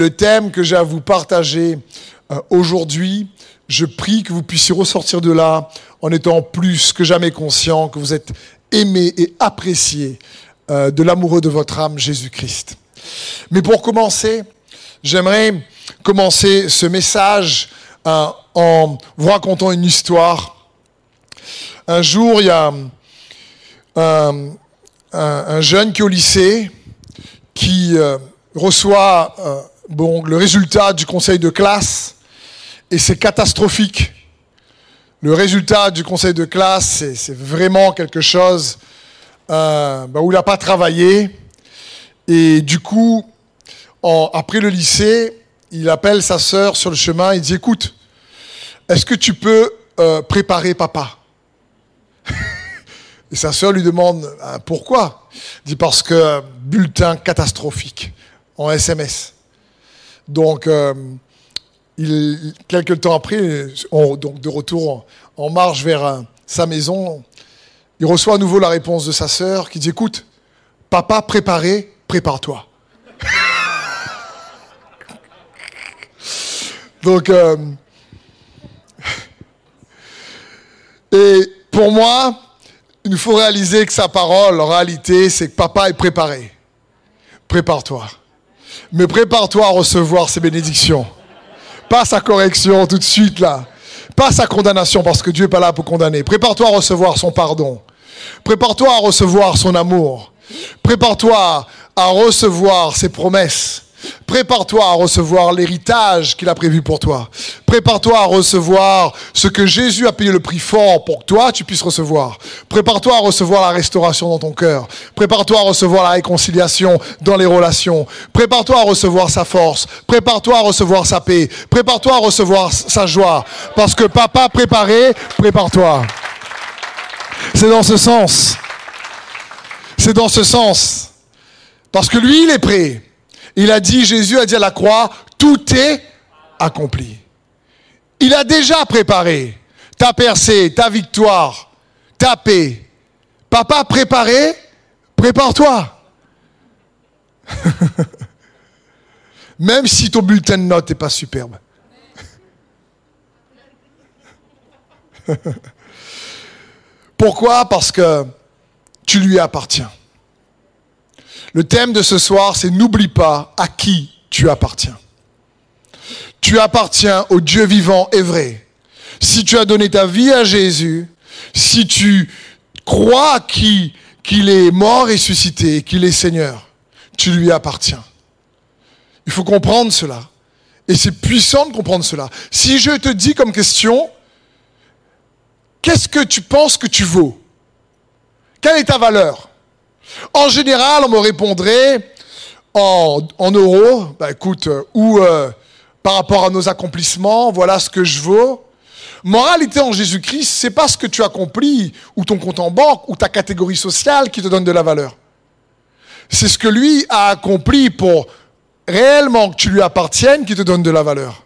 Le thème que j'ai à vous partager euh, aujourd'hui, je prie que vous puissiez ressortir de là en étant plus que jamais conscient que vous êtes aimé et apprécié euh, de l'amoureux de votre âme, Jésus-Christ. Mais pour commencer, j'aimerais commencer ce message euh, en vous racontant une histoire. Un jour, il y a un, un jeune qui est au lycée, qui reçoit bon, le résultat du conseil de classe, et c'est catastrophique. Le résultat du conseil de classe, c'est vraiment quelque chose euh, bah, où il n'a pas travaillé. Et du coup, après le lycée, il appelle sa sœur sur le chemin, il dit, écoute, est-ce que tu peux euh, préparer papa? Et sa sœur lui demande, ah, pourquoi? Il dit, parce que bulletin catastrophique en SMS. Donc, euh, il, quelques temps après, on, donc de retour en, marche vers euh, sa maison, il reçoit à nouveau la réponse de sa sœur qui dit Écoute, papa préparé, prépare-toi. donc, euh, et pour moi, il faut réaliser que sa parole, en réalité, c'est que papa est préparé. Prépare-toi. Mais prépare-toi à recevoir ses bénédictions. Pas sa correction tout de suite là. Pas sa condamnation parce que Dieu n'est pas là pour condamner. Prépare-toi à recevoir son pardon. Prépare-toi à recevoir son amour. Prépare-toi à recevoir ses promesses. Prépare-toi à recevoir l'héritage qu'il a prévu pour toi. Prépare-toi à recevoir ce que Jésus a payé le prix fort pour que toi tu puisses recevoir. Prépare-toi à recevoir la restauration dans ton cœur. Prépare-toi à recevoir la réconciliation dans les relations. Prépare-toi à recevoir sa force. Prépare-toi à recevoir sa paix. Prépare-toi à recevoir sa joie. Parce que papa préparé, prépare-toi. C'est dans ce sens. C'est dans ce sens. Parce que lui, il est prêt. Il a dit, Jésus a dit à la croix, tout est accompli. Il a déjà préparé ta percée, ta victoire, ta paix. Papa préparé, prépare-toi. Même si ton bulletin de notes n'est pas superbe. Pourquoi? Parce que tu lui appartiens. Le thème de ce soir, c'est n'oublie pas à qui tu appartiens. Tu appartiens au Dieu vivant et vrai. Si tu as donné ta vie à Jésus, si tu crois qu'il est mort et ressuscité, qu'il est Seigneur, tu lui appartiens. Il faut comprendre cela. Et c'est puissant de comprendre cela. Si je te dis comme question, qu'est-ce que tu penses que tu vaux? Quelle est ta valeur? En général, on me répondrait en, euros, bah écoute, euh, ou euh, par rapport à nos accomplissements, voilà ce que je vaux. Moralité en Jésus-Christ, c'est pas ce que tu accomplis, ou ton compte en banque, ou ta catégorie sociale qui te donne de la valeur. C'est ce que lui a accompli pour réellement que tu lui appartiennes qui te donne de la valeur.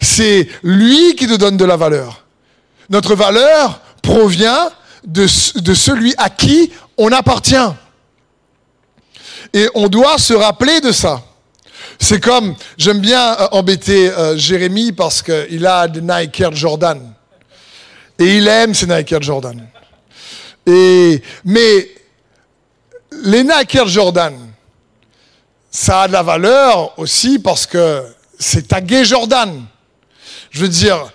C'est lui qui te donne de la valeur. Notre valeur provient de, de celui à qui on appartient. Et on doit se rappeler de ça. C'est comme, j'aime bien euh, embêter euh, Jérémy parce qu'il a des Nike Air Jordan. Et il aime ces Nike Air Jordan. Et, mais les Nike Air Jordan, ça a de la valeur aussi parce que c'est tagué Jordan. Je veux dire,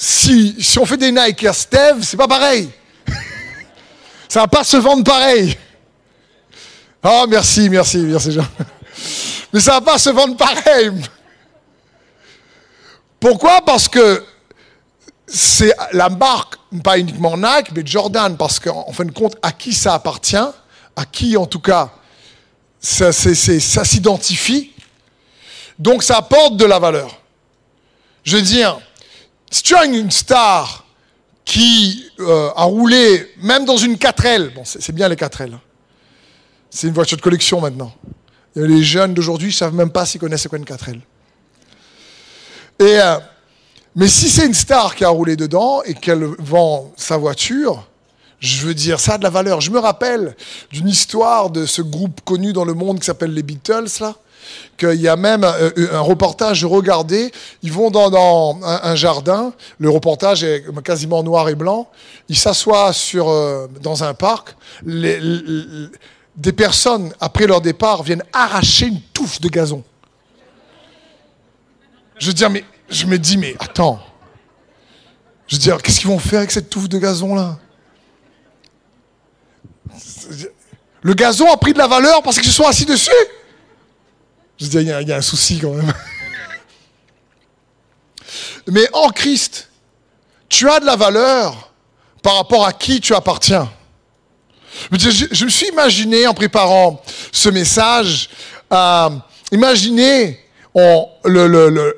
si, si on fait des Nike Air Steve, c'est pas pareil. ça va pas se vendre pareil. Oh, merci, merci, merci Jean. Mais ça va pas se vendre pareil. Pourquoi? Parce que c'est la marque, pas uniquement Nike, mais Jordan, parce qu'en fin de compte, à qui ça appartient, à qui en tout cas ça, ça s'identifie, donc ça apporte de la valeur. Je veux dire, si tu as une star qui euh, a roulé, même dans une 4L, bon, c'est bien les 4L, hein. c'est une voiture de collection maintenant. Les jeunes d'aujourd'hui ne savent même pas s'ils connaissent quoi une 4L. Et, euh, mais si c'est une star qui a roulé dedans et qu'elle vend sa voiture, je veux dire, ça a de la valeur. Je me rappelle d'une histoire de ce groupe connu dans le monde qui s'appelle les Beatles, là. Qu'il y a même un, un reportage, je regardais, ils vont dans, un, jardin, le reportage est quasiment noir et blanc, ils s'assoient sur, euh, dans un parc, des personnes, après leur départ, viennent arracher une touffe de gazon. Je veux mais je me dis, mais attends. Je veux dire, qu'est-ce qu'ils vont faire avec cette touffe de gazon là? Le gazon a pris de la valeur parce qu'ils se sont assis dessus. Je veux dire, il y a- un souci quand même. Mais en Christ, tu as de la valeur par rapport à qui tu appartiens. Je, me suis imaginé en préparant ce message, euh, imaginez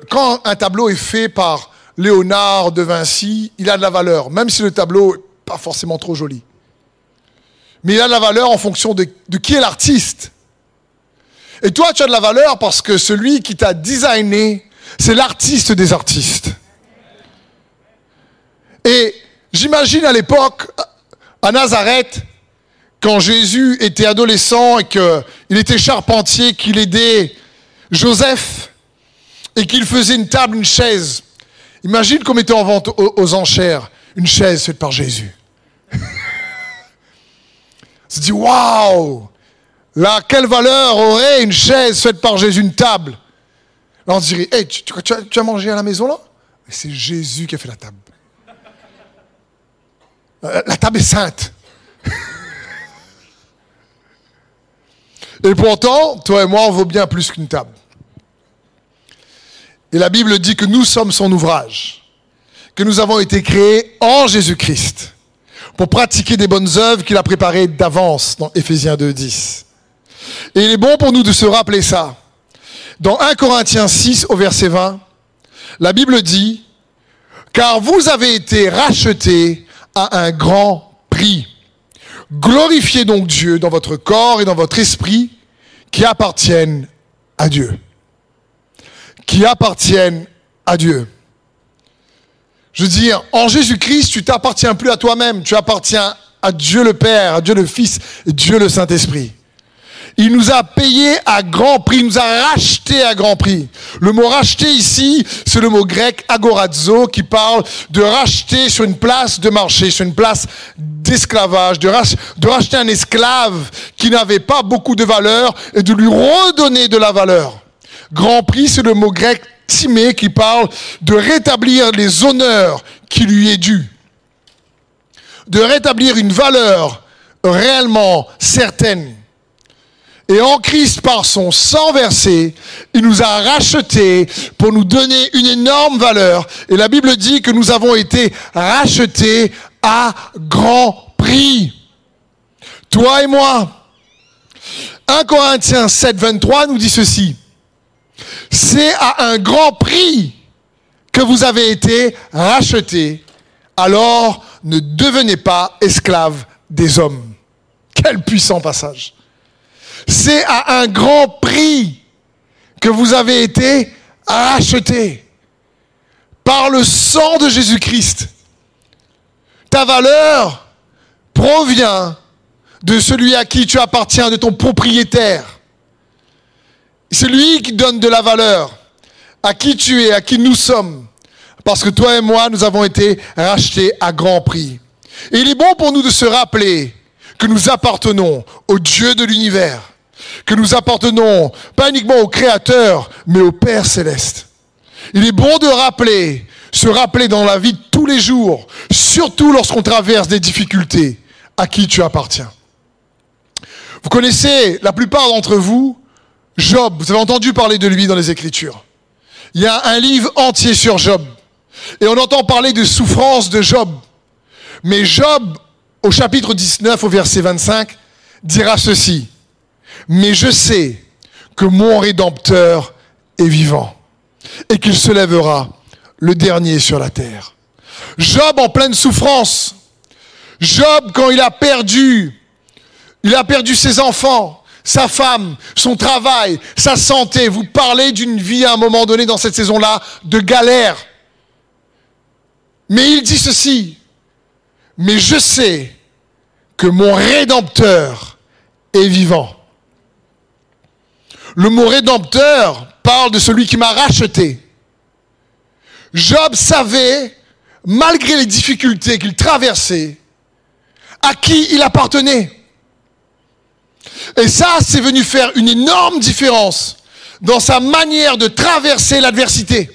quand un tableau est fait par Léonard de Vinci, il a de la valeur, même si le tableau n'est pas forcément trop joli. Mais il a de la valeur en fonction de qui est l'artiste. Et toi, tu as de la valeur parce que celui qui t'a designé, c'est l'artiste des artistes. Et j'imagine à l'époque, à Nazareth, quand Jésus était adolescent et qu'il était charpentier, qu'il aidait Joseph et qu'il faisait une table, une chaise. Imagine qu'on mettait en vente aux, enchères une chaise faite par Jésus. Se dit, waouh Là, quelle valeur aurait une chaise faite par Jésus, une table? Là, on dirait, hey, tu, as, mangé à la maison là? C'est Jésus qui a fait la table. Euh, La table est sainte. Et pourtant, toi et moi, on vaut bien plus qu'une table. Et la Bible dit que nous sommes son ouvrage, que nous avons été créés en Jésus-Christ pour pratiquer des bonnes œuvres qu'il a préparées d'avance dans Éphésiens 2.10. Et il est bon pour nous de se rappeler ça. Dans 1 Corinthiens 6 au verset 20, la Bible dit, car vous avez été rachetés à un grand prix. Glorifiez donc Dieu dans votre corps et dans votre esprit qui appartiennent à Dieu. Qui appartiennent à Dieu. Je veux dire, en Jésus-Christ, tu t'appartiens plus à toi-même, tu appartiens à Dieu le Père, à Dieu le Fils et Dieu le Saint-Esprit. Il nous a payé à grand prix, il nous a racheté à grand prix. Le mot racheter ici, c'est le mot grec agorazo qui parle de racheter sur une place de marché, sur une place d'esclavage, de, de racheter un esclave qui n'avait pas beaucoup de valeur et de lui redonner de la valeur. Grand prix, c'est le mot grec timé qui parle de rétablir les honneurs qui lui est dû. De rétablir une valeur réellement certaine. Et en Christ, par son sang versé, il nous a rachetés pour nous donner une énorme valeur. Et la Bible dit que nous avons été rachetés à grand prix. Toi et moi. 1 Corinthiens 7, 23 nous dit ceci. C'est à un grand prix que vous avez été rachetés. Alors ne devenez pas esclaves des hommes. Quel puissant passage. C'est à un grand prix que vous avez été rachetés par le sang de Jésus-Christ. Ta valeur provient de celui à qui tu appartiens, de ton propriétaire. C'est lui qui donne de la valeur à qui tu es, à qui nous sommes. Parce que toi et moi, nous avons été rachetés à grand prix. Et il est bon pour nous de se rappeler que nous appartenons au Dieu de l'univers, que nous appartenons pas uniquement au Créateur, mais au Père céleste. Il est bon de rappeler, se rappeler dans la vie de tous les jours, surtout lorsqu'on traverse des difficultés, à qui tu appartiens. Vous connaissez, la plupart d'entre vous, Job, vous avez entendu parler de lui dans les Écritures. Il y a un livre entier sur Job. Et on entend parler de souffrance de Job. Mais Job, au chapitre 19, au verset 25, dira ceci. Mais je sais que mon Rédempteur est vivant et qu'il se lèvera le dernier sur la terre. Job en pleine souffrance. Job quand il a perdu, il a perdu ses enfants, sa femme, son travail, sa santé. Vous parlez d'une vie à un moment donné dans cette saison-là de galère. Mais il dit ceci, mais je sais que mon Rédempteur est vivant. Le mot rédempteur parle de celui qui m'a racheté. Job savait, malgré les difficultés qu'il traversait, à qui il appartenait. Et ça, c'est venu faire une énorme différence dans sa manière de traverser l'adversité.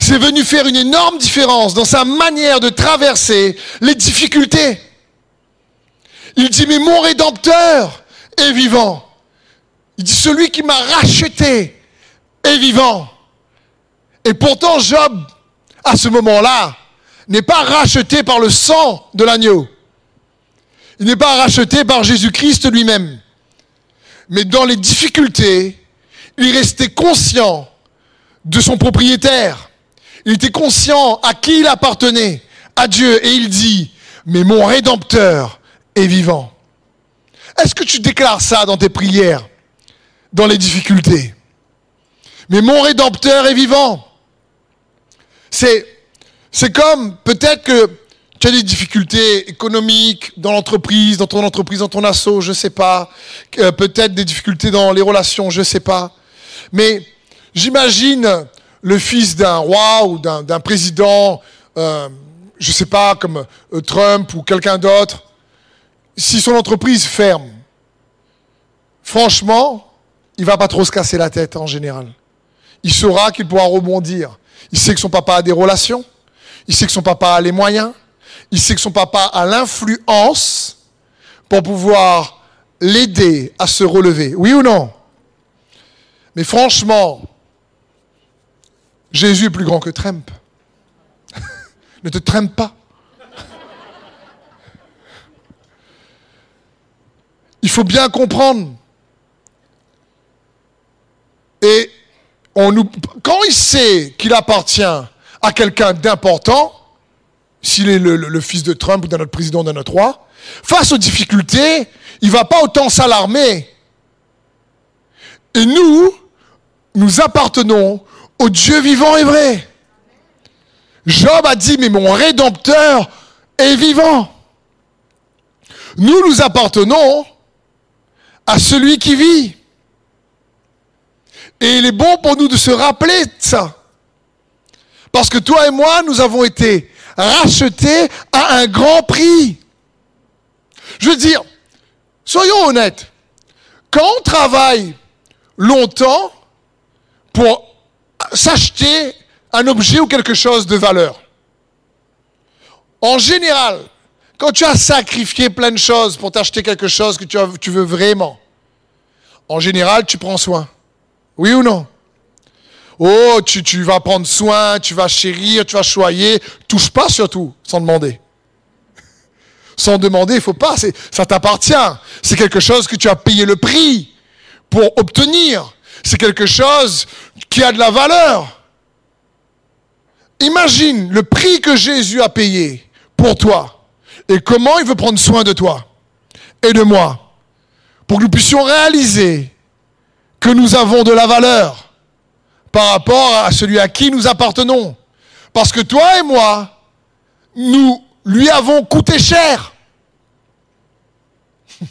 C'est venu faire une énorme différence dans sa manière de traverser les difficultés. Il dit, mais mon rédempteur est vivant. Il dit, celui qui m'a racheté est vivant. Et pourtant, Job, à ce moment-là, n'est pas racheté par le sang de l'agneau. Il n'est pas racheté par Jésus-Christ lui-même. Mais dans les difficultés, il restait conscient de son propriétaire. Il était conscient à qui il appartenait, à Dieu. Et il dit, mais mon rédempteur est vivant. Est-ce que tu déclares ça dans tes prières, dans les difficultés Mais mon rédempteur est vivant. C'est, c'est comme peut-être que tu as des difficultés économiques dans l'entreprise, dans ton entreprise, dans ton assaut, je sais pas. Euh, peut-être des difficultés dans les relations, je sais pas. Mais j'imagine le fils d'un roi ou d'un président, euh, je sais pas, comme euh, Trump ou quelqu'un d'autre, si son entreprise ferme, franchement, il va pas trop se casser la tête en général. Il saura qu'il pourra rebondir. Il sait que son papa a des relations. Il sait que son papa a les moyens. Il sait que son papa a l'influence pour pouvoir l'aider à se relever. Oui ou non? Mais franchement, Jésus est plus grand que Trump. ne te trempe pas. Il faut bien comprendre. Et quand il sait qu'il appartient à quelqu'un d'important, s'il est le, fils de Trump ou d'un autre président, d'un autre roi, face aux difficultés, il ne va pas autant s'alarmer. Et nous, nous appartenons au Dieu vivant et vrai. Job a dit, mais mon rédempteur est vivant. Nous, nous appartenons à celui qui vit. Et il est bon pour nous de se rappeler de ça. Parce que toi et moi, nous avons été rachetés à un grand prix. Je veux dire, soyons honnêtes, quand on travaille longtemps, pour s'acheter un objet ou quelque chose de valeur. En général, quand tu as sacrifié plein de choses pour t'acheter quelque chose que tu, veux vraiment, en général, tu prends soin. Oui ou non? Oh, tu, tu, vas prendre soin, tu vas chérir, tu vas choyer. Touche pas surtout, sans demander. Sans demander, il faut pas, ça t'appartient. C'est quelque chose que tu as payé le prix pour obtenir c'est quelque chose qui a de la valeur. Imagine le prix que Jésus a payé pour toi et comment il veut prendre soin de toi et de moi pour que nous puissions réaliser nous avons de la valeur par rapport à celui à qui nous appartenons. Parce que toi et moi, nous lui avons coûté cher.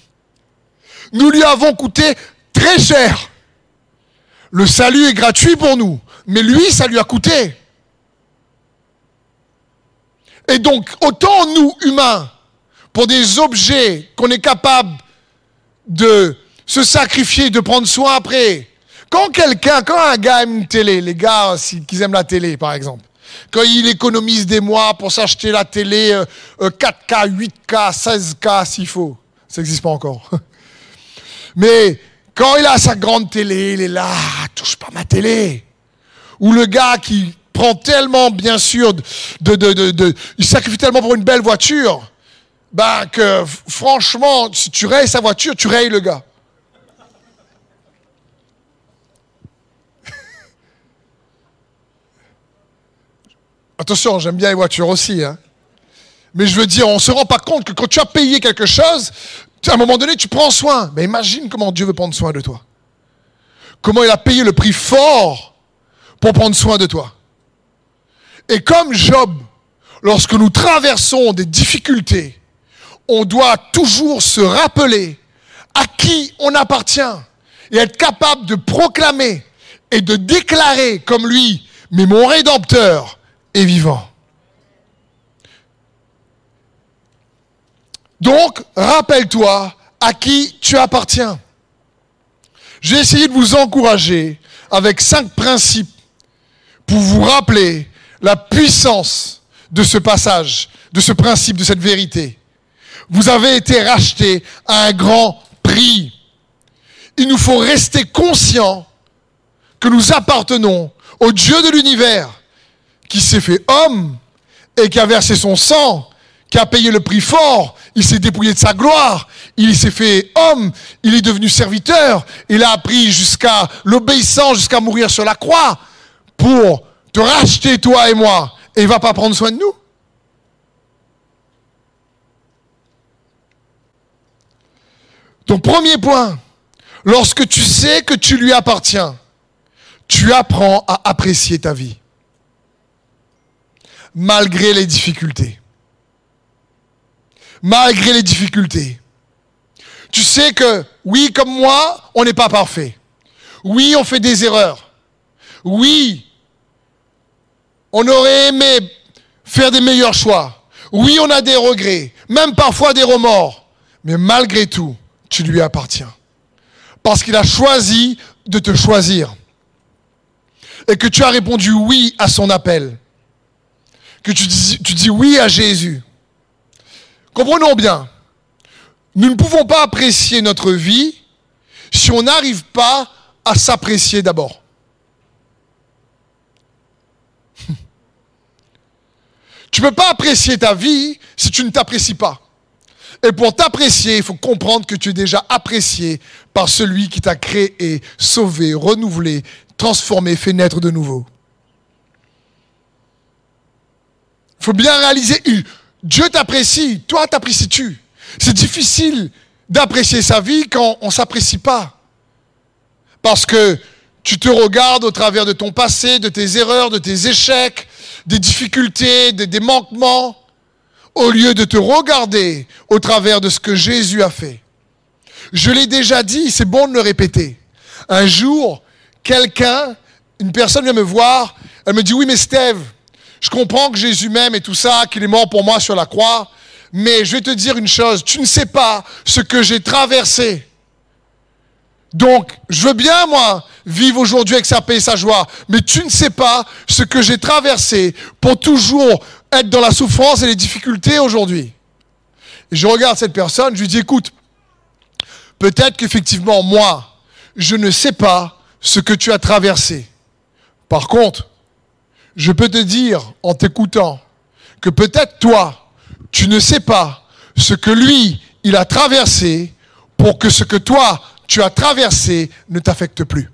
Nous lui avons coûté très cher. Le salut est gratuit pour nous, mais lui, ça lui a coûté. Et donc, autant nous, humains, pour des objets qu'on est capable de se sacrifier, de prendre soin après. Quand quelqu'un, quand un gars aime une télé, les gars qui aiment la télé par exemple, quand il économise des mois pour s'acheter la télé 4K, 8K, 16K s'il faut, ça n'existe pas encore. Mais quand il a sa grande télé, il est là, touche pas ma télé. Ou le gars qui prend tellement, bien sûr, de, de, de, de il sacrifie tellement pour une belle voiture, bah que franchement, si tu rayes sa voiture, tu rayes le gars. Attention, j'aime bien les voitures aussi. Hein. Mais je veux dire, on ne se rend pas compte que quand tu as payé quelque chose, à un moment donné, tu prends soin. Mais imagine comment Dieu veut prendre soin de toi. Comment il a payé le prix fort pour prendre soin de toi. Et comme Job, lorsque nous traversons des difficultés, on doit toujours se rappeler à qui on appartient et être capable de proclamer et de déclarer comme lui, mais mon Rédempteur est vivant. Donc, rappelle-toi à qui tu appartiens. J'ai essayé de vous encourager avec cinq principes pour vous rappeler la puissance de ce passage, de ce principe, de cette vérité. Vous avez été racheté à un grand prix. Il nous faut rester conscients que nous appartenons au Dieu de l'univers qui s'est fait homme et qui a versé son sang, qui a payé le prix fort, il s'est dépouillé de sa gloire, il s'est fait homme, il est devenu serviteur, il a appris jusqu'à l'obéissance, jusqu'à mourir sur la croix pour te racheter toi et moi, et il va pas prendre soin de nous. Ton premier point, lorsque tu sais que tu lui appartiens, tu apprends à apprécier ta vie, malgré les difficultés. Malgré les difficultés. Tu sais que, oui, comme moi, on n'est pas parfait. Oui, on fait des erreurs. Oui, on aurait aimé faire des meilleurs choix. Oui, on a des regrets, même parfois des remords. Mais malgré tout, tu lui appartiens. Parce qu'il a choisi de te choisir. Et que tu as répondu oui à son appel. Que tu dis, tu dis oui à Jésus. Comprenons bien. Nous ne pouvons pas apprécier notre vie si on n'arrive pas à s'apprécier d'abord. Tu ne peux pas apprécier ta vie si tu ne t'apprécies pas. Et pour t'apprécier, il faut comprendre que tu es déjà apprécié par celui qui t'a créé, sauvé, renouvelé, transformé, fait naître de nouveau. Il faut bien réaliser, Dieu t'apprécie, toi t'apprécies-tu? C'est difficile d'apprécier sa vie quand on ne s'apprécie pas. Parce que tu te regardes au travers de ton passé, de tes erreurs, de tes échecs, des difficultés, des, manquements, au lieu de te regarder au travers de ce que Jésus a fait. Je l'ai déjà dit, c'est bon de le répéter. Un jour, quelqu'un, une personne vient me voir, elle me dit, oui mais Steve, je comprends que Jésus m'aime et tout ça, qu'il est mort pour moi sur la croix, mais je vais te dire une chose, tu ne sais pas ce que j'ai traversé. Donc, je veux bien, moi, vivre aujourd'hui avec sa paix et sa joie, mais tu ne sais pas ce que j'ai traversé pour toujours être dans la souffrance et les difficultés aujourd'hui. Je regarde cette personne, je lui dis, écoute, peut-être qu'effectivement, moi, je ne sais pas ce que tu as traversé. Par contre, je peux te dire, en t'écoutant, que peut-être toi, tu ne sais pas ce que lui, il a traversé pour que ce que toi, tu as traversé ne t'affecte plus.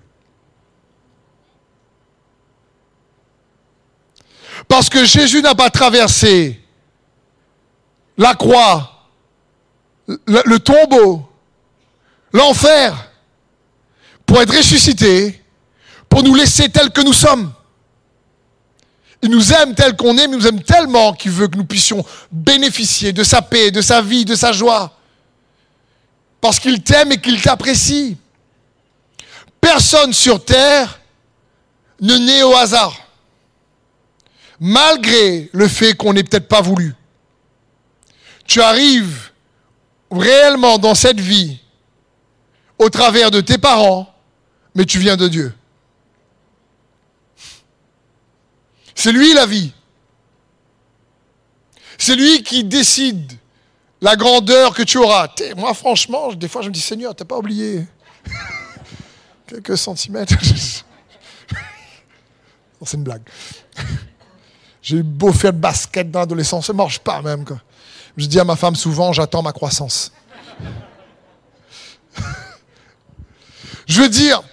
Parce que Jésus n'a pas traversé la croix, le, tombeau, l'enfer, pour être ressuscité, pour nous laisser tels que nous sommes. Il nous aime tel qu'on est, mais il nous aime tellement qu'il veut que nous puissions bénéficier de sa paix, de sa vie, de sa joie parce qu'il t'aime et qu'il t'apprécie. Personne sur terre ne naît au hasard, malgré le fait qu'on n'ait peut-être pas voulu. Tu arrives réellement dans cette vie au travers de tes parents, mais tu viens de Dieu. C'est lui la vie. C'est lui qui décide la grandeur que tu auras. Moi, franchement, des fois, je me dis, Seigneur, t'as pas oublié quelques centimètres. c'est une blague. J'ai beau faire de basket dans l'adolescence, ça marche pas même. Je dis à ma femme souvent, j'attends ma croissance. je veux dire,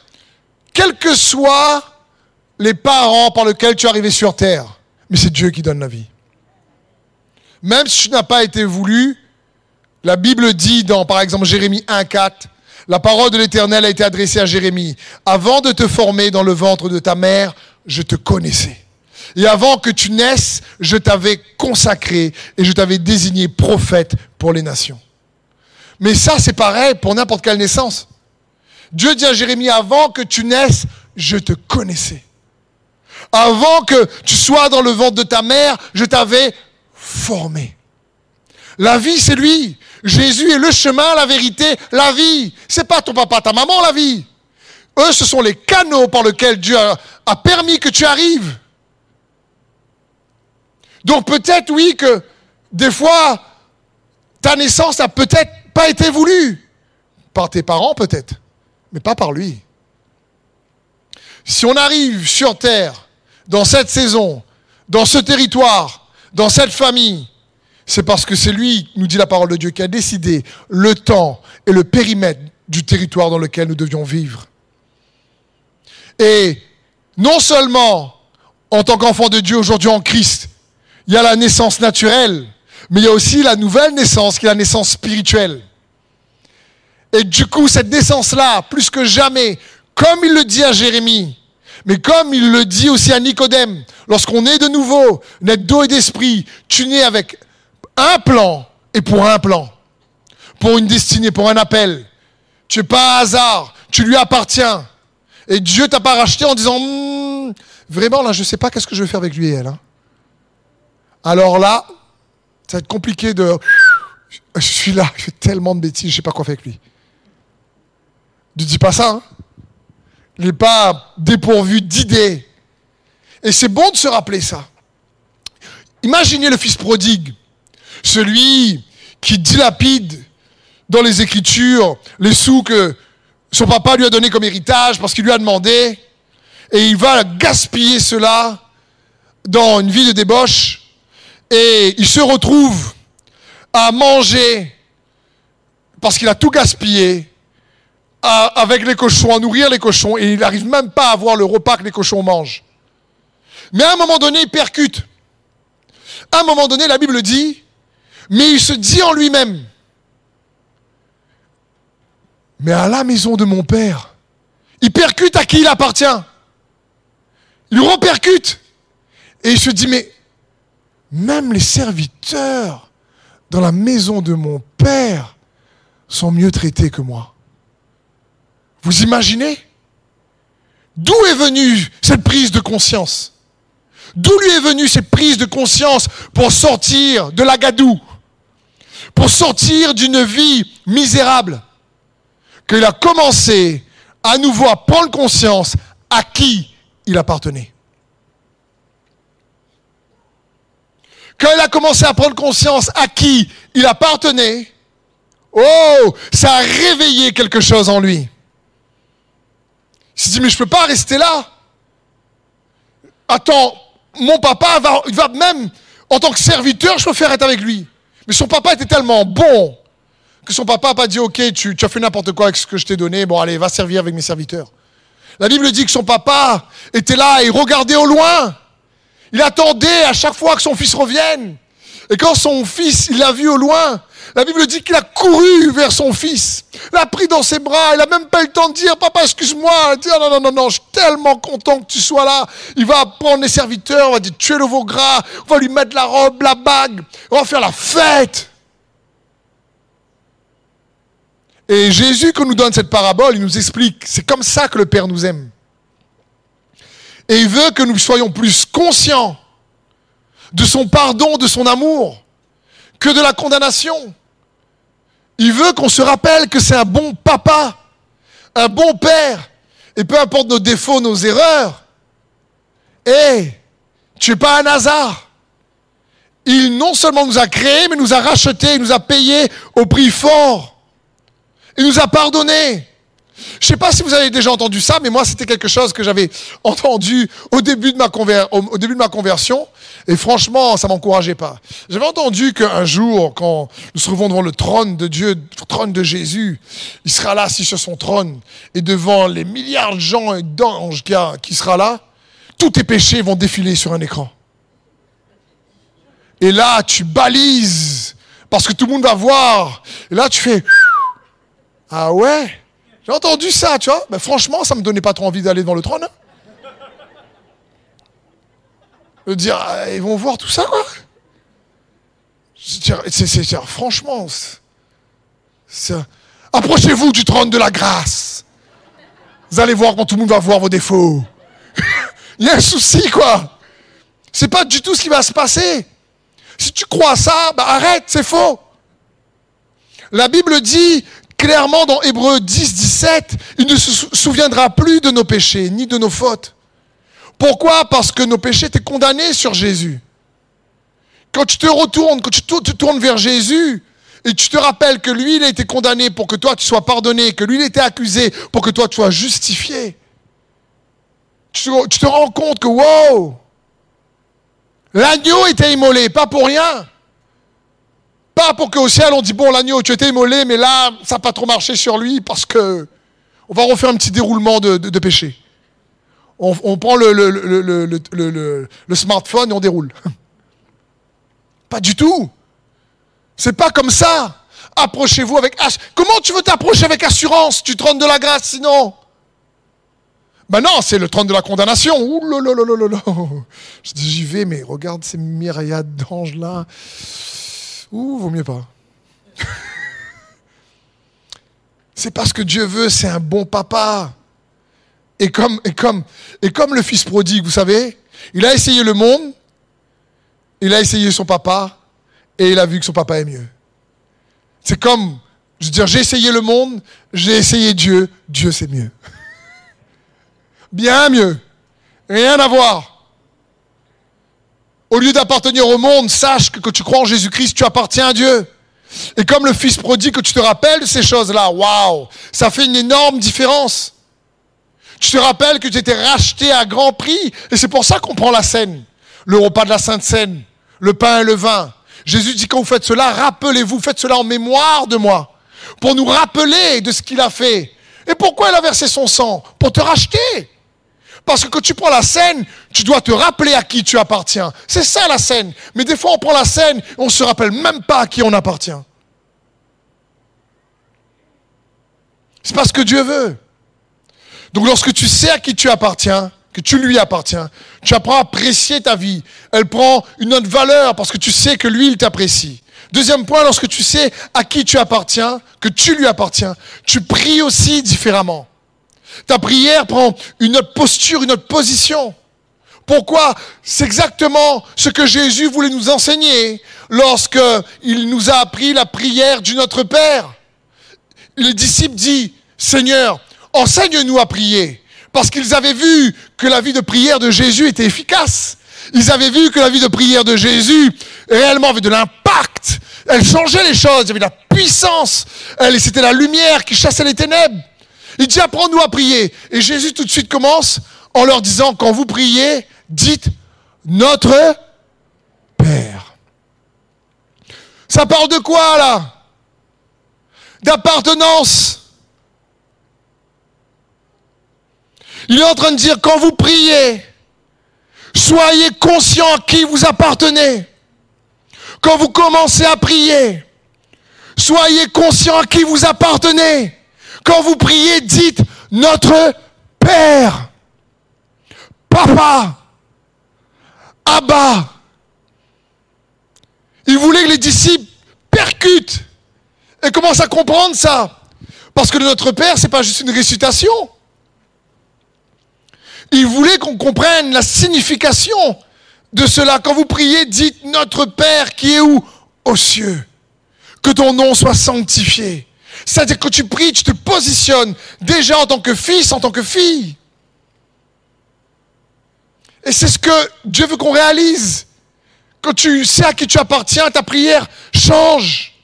quels que soient les parents par lesquels tu es arrivé sur terre, mais c'est Dieu qui donne la vie. Même si tu n'as pas été voulu, la Bible dit dans, par exemple, Jérémie 1.4, la parole de l'Éternel a été adressée à Jérémie. Avant de te former dans le ventre de ta mère, je te connaissais. Et avant que tu naisses, je t'avais consacré et je t'avais désigné prophète pour les nations. Mais ça, c'est pareil pour n'importe quelle naissance. Dieu dit à Jérémie, avant que tu naisses, je te connaissais. Avant que tu sois dans le ventre de ta mère, je t'avais formé. La vie, c'est lui. Jésus est le chemin, la vérité, la vie. C'est pas ton papa, ta maman, la vie. Eux, ce sont les canaux par lesquels Dieu a, permis que tu arrives. Donc peut-être, oui, que des fois, ta naissance n'a peut-être pas été voulue. Par tes parents, peut-être, mais pas par lui. Si on arrive sur Terre, dans cette saison, dans ce territoire, dans cette famille, c'est parce que c'est lui, nous dit la parole de Dieu, qui a décidé le temps et le périmètre du territoire dans lequel nous devions vivre. Et non seulement en tant qu'enfant de Dieu aujourd'hui en Christ, il y a la naissance naturelle, mais il y a aussi la nouvelle naissance qui est la naissance spirituelle. Et du coup, cette naissance-là, plus que jamais, comme il le dit à Jérémie, mais comme il le dit aussi à Nicodème, lorsqu'on est de nouveau, naît d'eau et d'esprit, tu nais avec un plan et pour un plan, pour une destinée, pour un appel. Tu n'es pas un hasard, tu lui appartiens. Et Dieu t'a pas racheté en disant, hmm, vraiment là, je ne sais pas qu'est-ce que je vais faire avec lui et elle. Hein. Alors là, ça va être compliqué de, je suis là, je fais tellement de bêtises, je ne sais pas quoi faire avec lui. Ne dis pas ça. Hein. Il n'est pas dépourvu d'idées. Et c'est bon de se rappeler ça. Imaginez le fils prodigue celui qui dilapide dans les Écritures les sous que son papa lui a donné comme héritage parce qu'il lui a demandé, et il va gaspiller cela dans une vie de débauche, et il se retrouve à manger parce qu'il a tout gaspillé avec les cochons, à nourrir les cochons, et il n'arrive même pas à avoir le repas que les cochons mangent. Mais à un moment donné, il percute. À un moment donné, la Bible dit, mais il se dit en lui-même, mais à la maison de mon père, il percute à qui il appartient. Il repercute. Et il se dit, mais même les serviteurs dans la maison de mon père sont mieux traités que moi. Vous imaginez? D'où est venue cette prise de conscience? D'où lui est venue cette prise de conscience pour sortir de la gadoue pour sortir d'une vie misérable, qu'il a commencé à nouveau à prendre conscience à qui il appartenait. Quand il a commencé à prendre conscience à qui il appartenait, oh, ça a réveillé quelque chose en lui. Il s'est dit, mais je ne peux pas rester là. Attends, mon papa va, va même, en tant que serviteur, je faire être avec lui. Mais son papa était tellement bon que son papa n'a pas dit, ok, tu, as fait n'importe quoi avec ce que je t'ai donné, bon allez, va servir avec mes serviteurs. La Bible dit que son papa était là et regardait au loin. Il attendait à chaque fois que son fils revienne. Et quand son fils, il l'a vu au loin, la Bible dit qu'il a couru vers son fils, l'a pris dans ses bras, il n'a même pas eu le temps de dire, papa, excuse-moi, dire, non, non, non, non, je suis tellement content que tu sois là. Il va prendre les serviteurs, on va dire, tuer le veau gras, on va lui mettre la robe, la bague, on va faire la fête. Et Jésus, quand nous donne cette parabole, il nous explique, c'est comme ça que le Père nous aime. Et il veut que nous soyons plus conscients de son pardon, de son amour, que de la condamnation. Il veut qu'on se rappelle que c'est un bon papa, un bon père, et peu importe nos défauts, nos erreurs, et tu n'es pas un hasard. Il non seulement nous a créés, mais nous a rachetés, il nous a payés au prix fort. Il nous a pardonné. Je ne sais pas si vous avez déjà entendu ça, mais moi, c'était quelque chose que j'avais entendu au début de ma conversion. Et franchement, ça m'encourageait pas. J'avais entendu qu'un jour, quand nous serons devant le trône de Dieu, le trône de Jésus, il sera là, assis sur son trône, et devant les milliards de gens et d'anges qui, sera là, tous tes péchés vont défiler sur un écran. Et là, tu balises, parce que tout le monde va voir. Et là, tu fais, ah ouais? J'ai entendu ça, tu vois? Mais franchement, ça me donnait pas trop envie d'aller devant le trône. Hein. Dire, ah, ils vont voir tout ça, quoi. Franchement, approchez-vous du trône de la grâce. Vous allez voir quand tout le monde va voir vos défauts. Il y a un souci, quoi. C'est pas du tout ce qui va se passer. Si tu crois ça, bah arrête, c'est faux. La Bible dit clairement dans Hébreu 10, 17, il ne se souviendra plus de nos péchés, ni de nos fautes. Pourquoi Parce que nos péchés étaient condamnés sur Jésus. Quand tu te retournes, quand tu te tournes vers Jésus, et tu te rappelles que lui, il a été condamné pour que toi, tu sois pardonné, que lui, il a été accusé pour que toi, tu sois justifié. Tu, te rends compte que, wow, l'agneau était immolé, pas pour rien. Pas pour qu'au ciel, on dit, bon, l'agneau, tu étais immolé, mais là, ça n'a pas trop marché sur lui parce que on va refaire un petit déroulement de, péché. On, prend le, smartphone et on déroule. Pas du tout. C'est pas comme ça. Approchez-vous avec... Comment tu veux t'approcher avec assurance? Tu trône de la grâce sinon ben non, c'est le trône de la condamnation. Ouh là là là là j'y vais, mais regarde ces myriades d'anges là. Ouh, vaut mieux pas. c'est parce que Dieu veut, c'est un bon papa. Et comme, et, comme, et comme le fils prodigue, vous savez, il a essayé le monde, il a essayé son papa, et il a vu que son papa est mieux. C'est comme, je veux dire, j'ai essayé le monde, j'ai essayé Dieu, Dieu c'est mieux. Bien mieux. Rien à voir. Au lieu d'appartenir au monde, sache que quand tu crois en Jésus-Christ, tu appartiens à Dieu. Et comme le fils prodigue, que tu te rappelles de ces choses-là, waouh, ça fait une énorme différence. Tu te rappelles que tu étais racheté à grand prix, et c'est pour ça qu'on prend la scène, le repas de la Sainte Seine, le pain et le vin. Jésus dit quand vous faites cela, rappelez-vous, faites cela en mémoire de moi, pour nous rappeler de ce qu'il a fait. Et pourquoi il a versé son sang? Pour te racheter. Parce que quand tu prends la scène, tu dois te rappeler à qui tu appartiens. C'est ça la scène. Mais des fois, on prend la scène et on ne se rappelle même pas à qui on appartient. C'est parce que Dieu veut. Donc lorsque tu sais à qui tu appartiens, que tu lui appartiens, tu apprends à apprécier ta vie. Elle prend une autre valeur parce que tu sais que lui, il t'apprécie. Deuxième point, lorsque tu sais à qui tu appartiens, que tu lui appartiens, tu pries aussi différemment. Ta prière prend une autre posture, une autre position. Pourquoi? C'est exactement ce que Jésus voulait nous enseigner lorsque il nous a appris la prière du Notre Père. Les disciples disent, Seigneur, enseigne-nous à prier. Parce qu'ils avaient vu que la vie de prière de Jésus était efficace. Ils avaient vu que la vie de prière de Jésus réellement avait de l'impact. Elle changeait les choses, il y avait de la puissance. Elle, c'était la lumière qui chassait les ténèbres. Il dit apprends-nous à prier. Et Jésus tout de suite commence en leur disant quand vous priez, dites notre Père. Ça parle de quoi là? D'appartenance. Il est en train de dire quand vous priez, soyez conscient à qui vous appartenez. Quand vous commencez à prier, soyez conscient à qui vous appartenez. Quand vous priez, dites notre Père, Papa, Abba. Il voulait que les disciples percutent et commencent à comprendre ça. Parce que notre Père, ce n'est pas juste une récitation. Il voulait qu'on comprenne la signification de cela. Quand vous priez, dites Notre Père qui est où? Aux cieux. Que ton nom soit sanctifié. C'est-à-dire que tu pries, tu te positionnes déjà en tant que fils, en tant que fille. Et c'est ce que Dieu veut qu'on réalise. Quand tu sais à qui tu appartiens, ta prière change.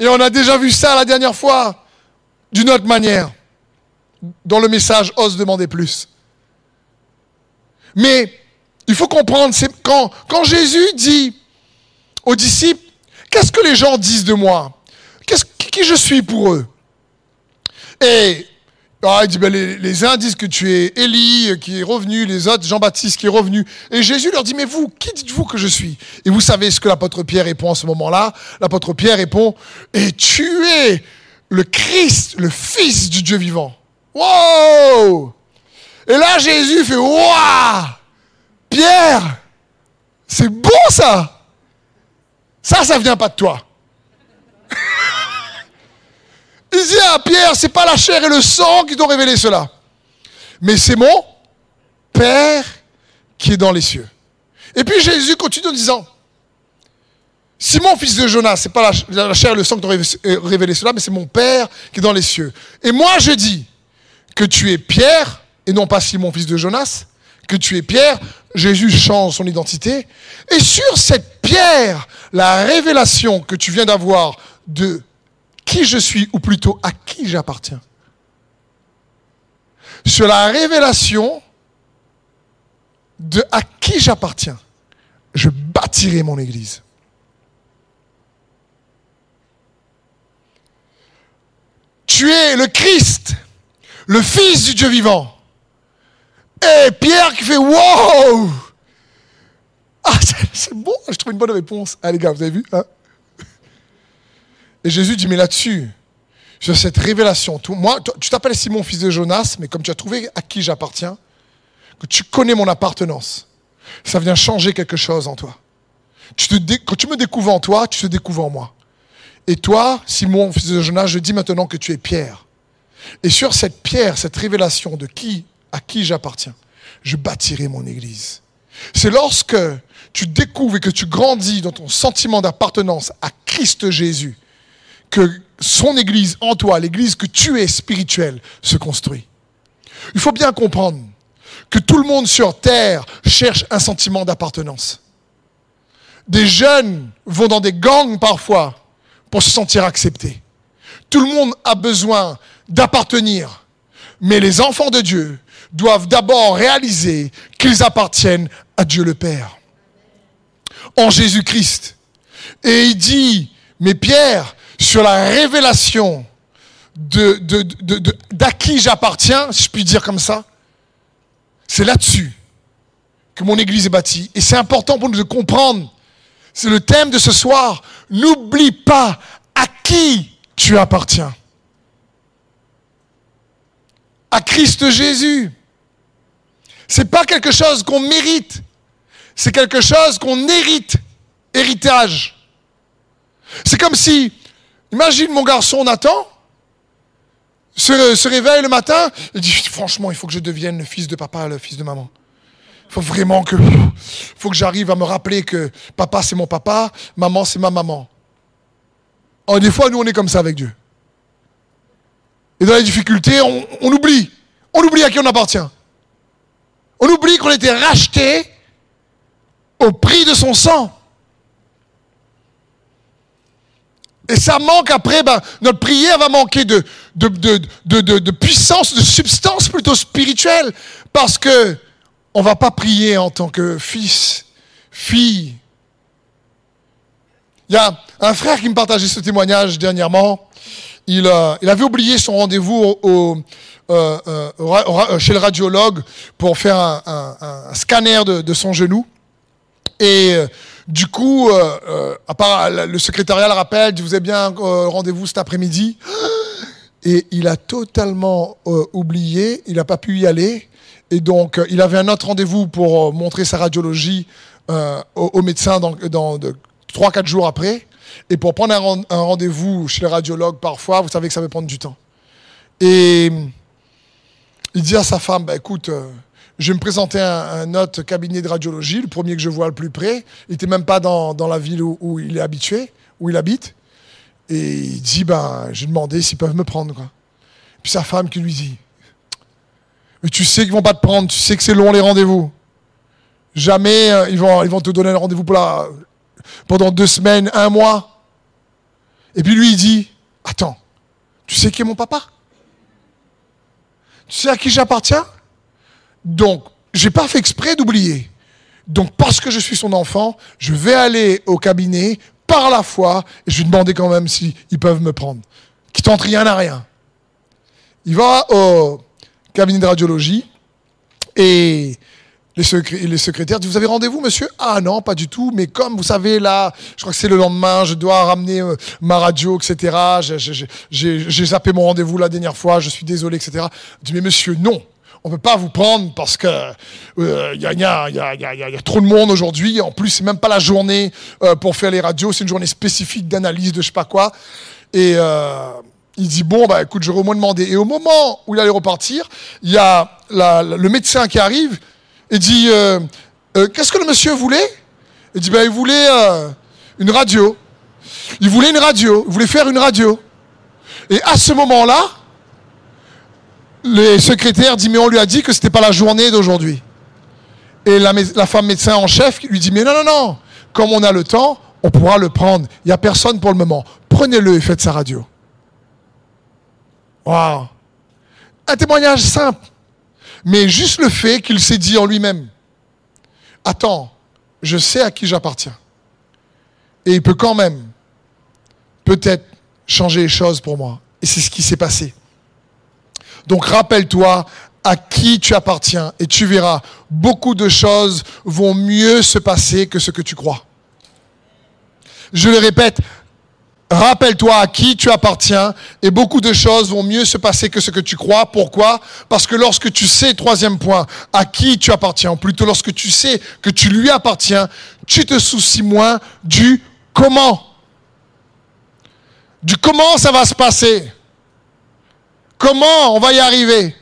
Et on a déjà vu ça la dernière fois, d'une autre manière. Dans le message, ose demander plus. Mais il faut comprendre, c'est quand, Jésus dit aux disciples, qu'est-ce que les gens disent de moi? Qui je suis pour eux? Et ah, il dit, ben, les, uns disent que tu es Élie qui est revenu, les autres Jean-Baptiste qui est revenu. Et Jésus leur dit, mais vous, qui dites-vous que je suis? Et vous savez ce que l'apôtre Pierre répond à ce moment-là L'apôtre Pierre répond, et tu es le Christ, le Fils du Dieu vivant. Wow Et là, Jésus fait, waouh Pierre, c'est bon ça Ça, ça vient pas de toi. Il dit à Pierre, c'est pas la chair et le sang qui t'ont révélé cela, mais c'est mon Père qui est dans les cieux. Et puis Jésus continue en disant, Simon, fils de Jonas, c'est pas la, chair et le sang qui t'ont révélé cela, mais c'est mon Père qui est dans les cieux. Et moi je dis que tu es Pierre, et non pas Simon, fils de Jonas, que tu es Pierre, Jésus change son identité. Et sur cette pierre, la révélation que tu viens d'avoir de qui je suis, ou plutôt à qui j'appartiens. Sur la révélation de à qui j'appartiens, je bâtirai mon Église. Tu es le Christ, le Fils du Dieu vivant. Et Pierre qui fait Wow Ah, c'est bon, je trouve une bonne réponse. Ah, les gars, vous avez vu hein? Et Jésus dit Mais là-dessus, sur cette révélation, moi, tu t'appelles Simon, fils de Jonas, mais comme tu as trouvé à qui j'appartiens, que tu connais mon appartenance, ça vient changer quelque chose en toi. Tu te quand tu me découvres en toi, tu te découvres en moi. Et toi, Simon, fils de Jonas, je dis maintenant que tu es Pierre. Et sur cette pierre, cette révélation de qui à qui j'appartiens. Je bâtirai mon Église. C'est lorsque tu découvres et que tu grandis dans ton sentiment d'appartenance à Christ Jésus que son Église en toi, l'Église que tu es spirituelle, se construit. Il faut bien comprendre que tout le monde sur Terre cherche un sentiment d'appartenance. Des jeunes vont dans des gangs parfois pour se sentir acceptés. Tout le monde a besoin d'appartenir. Mais les enfants de Dieu doivent d'abord réaliser qu'ils appartiennent à Dieu le Père. En Jésus-Christ. Et il dit, mais Pierre, sur la révélation de, d'à qui j'appartiens, si je puis dire comme ça, c'est là-dessus que mon Église est bâtie. Et c'est important pour nous de comprendre. C'est le thème de ce soir. N'oublie pas à qui tu appartiens. À Christ Jésus. C'est pas quelque chose qu'on mérite. C'est quelque chose qu'on hérite. Héritage. C'est comme si, imagine mon garçon Nathan, se, réveille le matin, et dit, franchement, il faut que je devienne le fils de papa, le fils de maman. Il faut vraiment que, faut que j'arrive à me rappeler que papa c'est mon papa, maman c'est ma maman. Des fois, nous, on est comme ça avec Dieu. Et dans les difficultés, on, on oublie. On oublie à qui on appartient. On oublie qu'on était racheté au prix de son sang. Et ça manque après, ben, notre prière va manquer de, puissance, de substance plutôt spirituelle, parce que on va pas prier en tant que fils, fille. Il y a un frère qui me partageait ce témoignage dernièrement. Il, euh, avait oublié son rendez-vous euh, euh, euh, chez le radiologue pour faire un, scanner de, son genou. Et du coup, à part, le secrétariat le rappelle, vous avez bien rendez-vous cet après-midi. Et il a totalement oublié, il n'a pas pu y aller. Et donc, il avait un autre rendez-vous pour montrer sa radiologie au, médecin dans, dans 3-4 jours après. Et pour prendre un, rendez-vous chez le radiologue, parfois, vous savez que ça peut prendre du temps. Et il dit à sa femme, bah, écoute, euh, je vais me présenter à un, autre cabinet de radiologie, le premier que je vois le plus près. Il n'était même pas dans, la ville où, il est habitué, où il habite. Et il dit, ben, j'ai demandé s'ils peuvent me prendre. Quoi. Puis sa femme qui lui dit, mais tu sais qu'ils vont pas te prendre, tu sais que c'est long les rendez-vous. Jamais euh, ils, vont, ils vont te donner un rendez-vous pour la, pendant deux semaines, un mois. Et puis lui, il dit, attends, tu sais qui est mon papa? Tu sais à qui j'appartiens? Donc, j'ai pas fait exprès d'oublier. Donc, parce que je suis son enfant, je vais aller au cabinet par la foi et je vais demander quand même s'ils peuvent me prendre. Qui tente rien à rien. Il va au cabinet de radiologie et les, secrétaires disent, vous avez rendez-vous, monsieur? Ah non, pas du tout. Mais comme vous savez, là, je crois que c'est le lendemain, je dois ramener euh, ma radio, etc. J'ai zappé mon rendez-vous la dernière fois, je suis désolé, etc. Je dis, mais monsieur, non. On ne peut pas vous prendre parce que il euh, y, a, trop de monde aujourd'hui. En plus, c'est même pas la journée euh, pour faire les radios. C'est une journée spécifique d'analyse de je sais pas quoi. Et il dit, bon, bah écoute, je vais au moins demander. Et au moment où il allait repartir, il y a le médecin qui arrive et dit, euh, euh, qu'est-ce que le monsieur voulait? Il dit, bah il voulait euh, une radio. Il voulait une radio, il voulait faire une radio. Et à ce moment-là, le secrétaire dit, mais on lui a dit que ce n'était pas la journée d'aujourd'hui. Et la, la, femme médecin en chef lui dit, mais non, non, non, comme on a le temps, on pourra le prendre. Il n'y a personne pour le moment. Prenez-le et faites sa radio. Waouh Un témoignage simple. Mais juste le fait qu'il s'est dit en lui-même, attends, je sais à qui j'appartiens. Et il peut quand même, peut-être, changer les choses pour moi. Et c'est ce qui s'est passé. Donc rappelle-toi à qui tu appartiens et tu verras, beaucoup de choses vont mieux se passer que ce que tu crois. Je le répète, rappelle-toi à qui tu appartiens et beaucoup de choses vont mieux se passer que ce que tu crois. Pourquoi? Parce que lorsque tu sais, troisième point, à qui tu appartiens, ou plutôt lorsque tu sais que tu lui appartiens, tu te soucies moins du comment. Du comment ça va se passer. Comment on va y arriver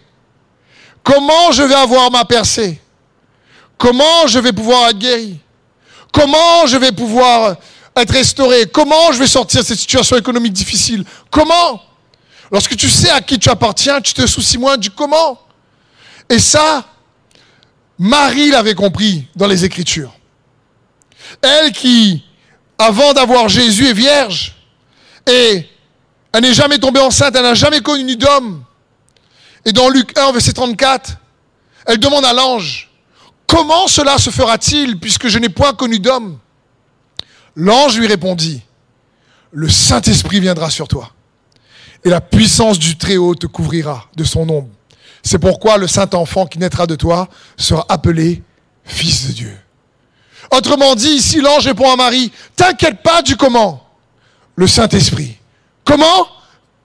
Comment je vais avoir ma percée Comment je vais pouvoir être guéri Comment je vais pouvoir être restauré Comment je vais sortir de cette situation économique difficile? Comment? Lorsque tu sais à qui tu appartiens, tu te soucies moins du comment. Et ça, Marie l'avait compris dans les Écritures. Elle qui, avant d'avoir Jésus, est vierge, et elle n'est jamais tombée enceinte, elle n'a jamais connu d'homme. Et dans Luc 1, verset 34, elle demande à l'ange, comment cela se fera-t-il puisque je n'ai point connu d'homme? L'ange lui répondit, le Saint-Esprit viendra sur toi, et la puissance du Très-Haut te couvrira de son ombre. C'est pourquoi le Saint-Enfant qui naîtra de toi sera appelé Fils de Dieu. Autrement dit, ici l'ange répond à Marie, t'inquiète pas du comment. Le Saint-Esprit. Comment?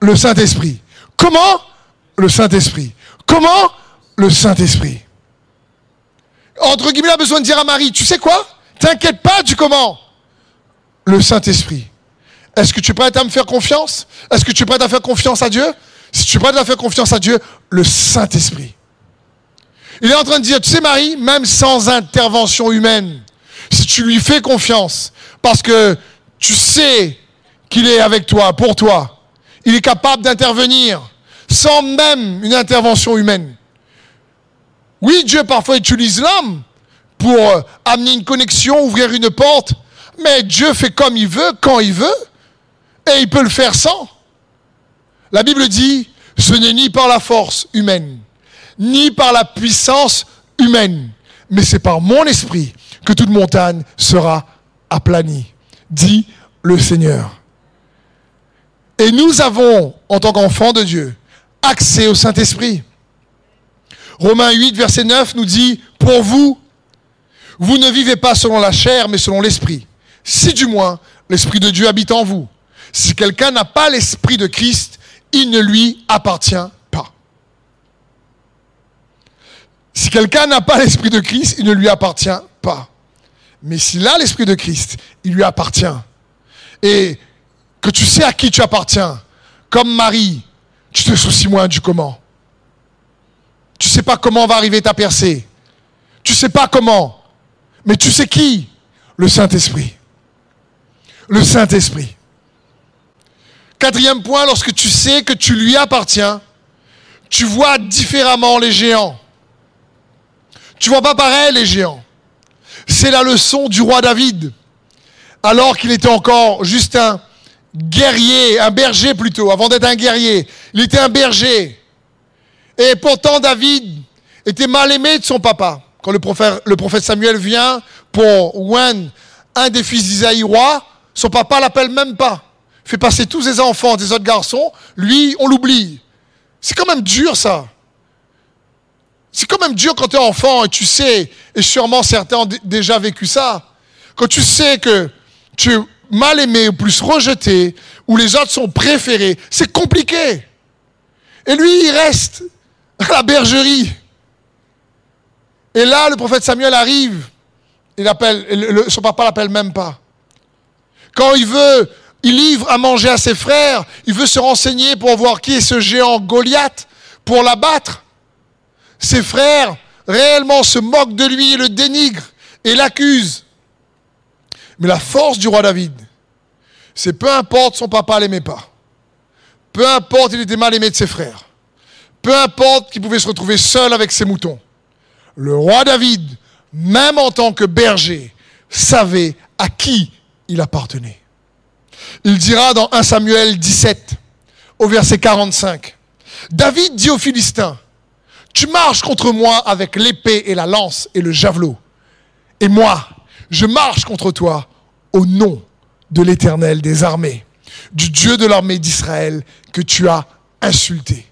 Le Saint-Esprit. Comment? Le Saint-Esprit. Comment? Le Saint-Esprit. Entre guillemets, il a besoin de dire à Marie, tu sais quoi? T'inquiète pas du comment le Saint-Esprit. Est-ce que tu es prêt à me faire confiance? Est-ce que tu es prêt à faire confiance à Dieu? Si tu es prêt à faire confiance à Dieu, le Saint-Esprit. Il est en train de dire, tu sais Marie, même sans intervention humaine, si tu lui fais confiance, parce que tu sais qu'il est avec toi, pour toi, il est capable d'intervenir sans même une intervention humaine. Oui, Dieu parfois utilise l'homme pour amener une connexion, ouvrir une porte, mais Dieu fait comme il veut, quand il veut, et il peut le faire sans. La Bible dit, ce n'est ni par la force humaine, ni par la puissance humaine, mais c'est par mon esprit que toute montagne sera aplanie, dit le Seigneur. Et nous avons, en tant qu'enfants de Dieu, accès au Saint-Esprit. Romains 8, verset 9 nous dit, pour vous, vous ne vivez pas selon la chair, mais selon l'Esprit si du moins l'Esprit de Dieu habite en vous. Si quelqu'un n'a pas l'Esprit de Christ, il ne lui appartient pas. Si quelqu'un n'a pas l'Esprit de Christ, il ne lui appartient pas. Mais s'il a l'Esprit de Christ, il lui appartient. Et que tu sais à qui tu appartiens, comme Marie, tu te soucies moins du comment. Tu ne sais pas comment va arriver ta percée. Tu ne sais pas comment. Mais tu sais qui? Le Saint-Esprit le Saint-Esprit. Quatrième point, lorsque tu sais que tu lui appartiens, tu vois différemment les géants. Tu vois pas pareil les géants. C'est la leçon du roi David. Alors qu'il était encore juste un guerrier, un berger plutôt, avant d'être un guerrier. Il était un berger. Et pourtant David était mal aimé de son papa. Quand le prophète, Samuel vient pour Ouen, un des fils d'Isaïe roi, son papa l'appelle même pas. Fait passer tous ses enfants des autres garçons. Lui, on l'oublie. C'est quand même dur, ça. C'est quand même dur quand tu es enfant et tu sais, et sûrement certains ont déjà vécu ça, quand tu sais que tu es mal aimé ou plus rejeté, ou les autres sont préférés, c'est compliqué. Et lui, il reste à la bergerie. Et là, le prophète Samuel arrive. Il appelle, son papa l'appelle même pas. Quand il veut il livre à manger à ses frères, il veut se renseigner pour voir qui est ce géant Goliath, pour l'abattre. Ses frères réellement se moquent de lui et le dénigrent et l'accusent. Mais la force du roi David, c'est peu importe son papa l'aimait pas, peu importe il était mal aimé de ses frères, peu importe qu'il pouvait se retrouver seul avec ses moutons, le roi David, même en tant que berger, savait à qui il appartenait. Il dira dans 1 Samuel 17, au verset 45, David dit aux Philistins, tu marches contre moi avec l'épée et la lance et le javelot. Et moi, je marche contre toi au nom de l'Éternel des armées, du Dieu de l'armée d'Israël que tu as insulté.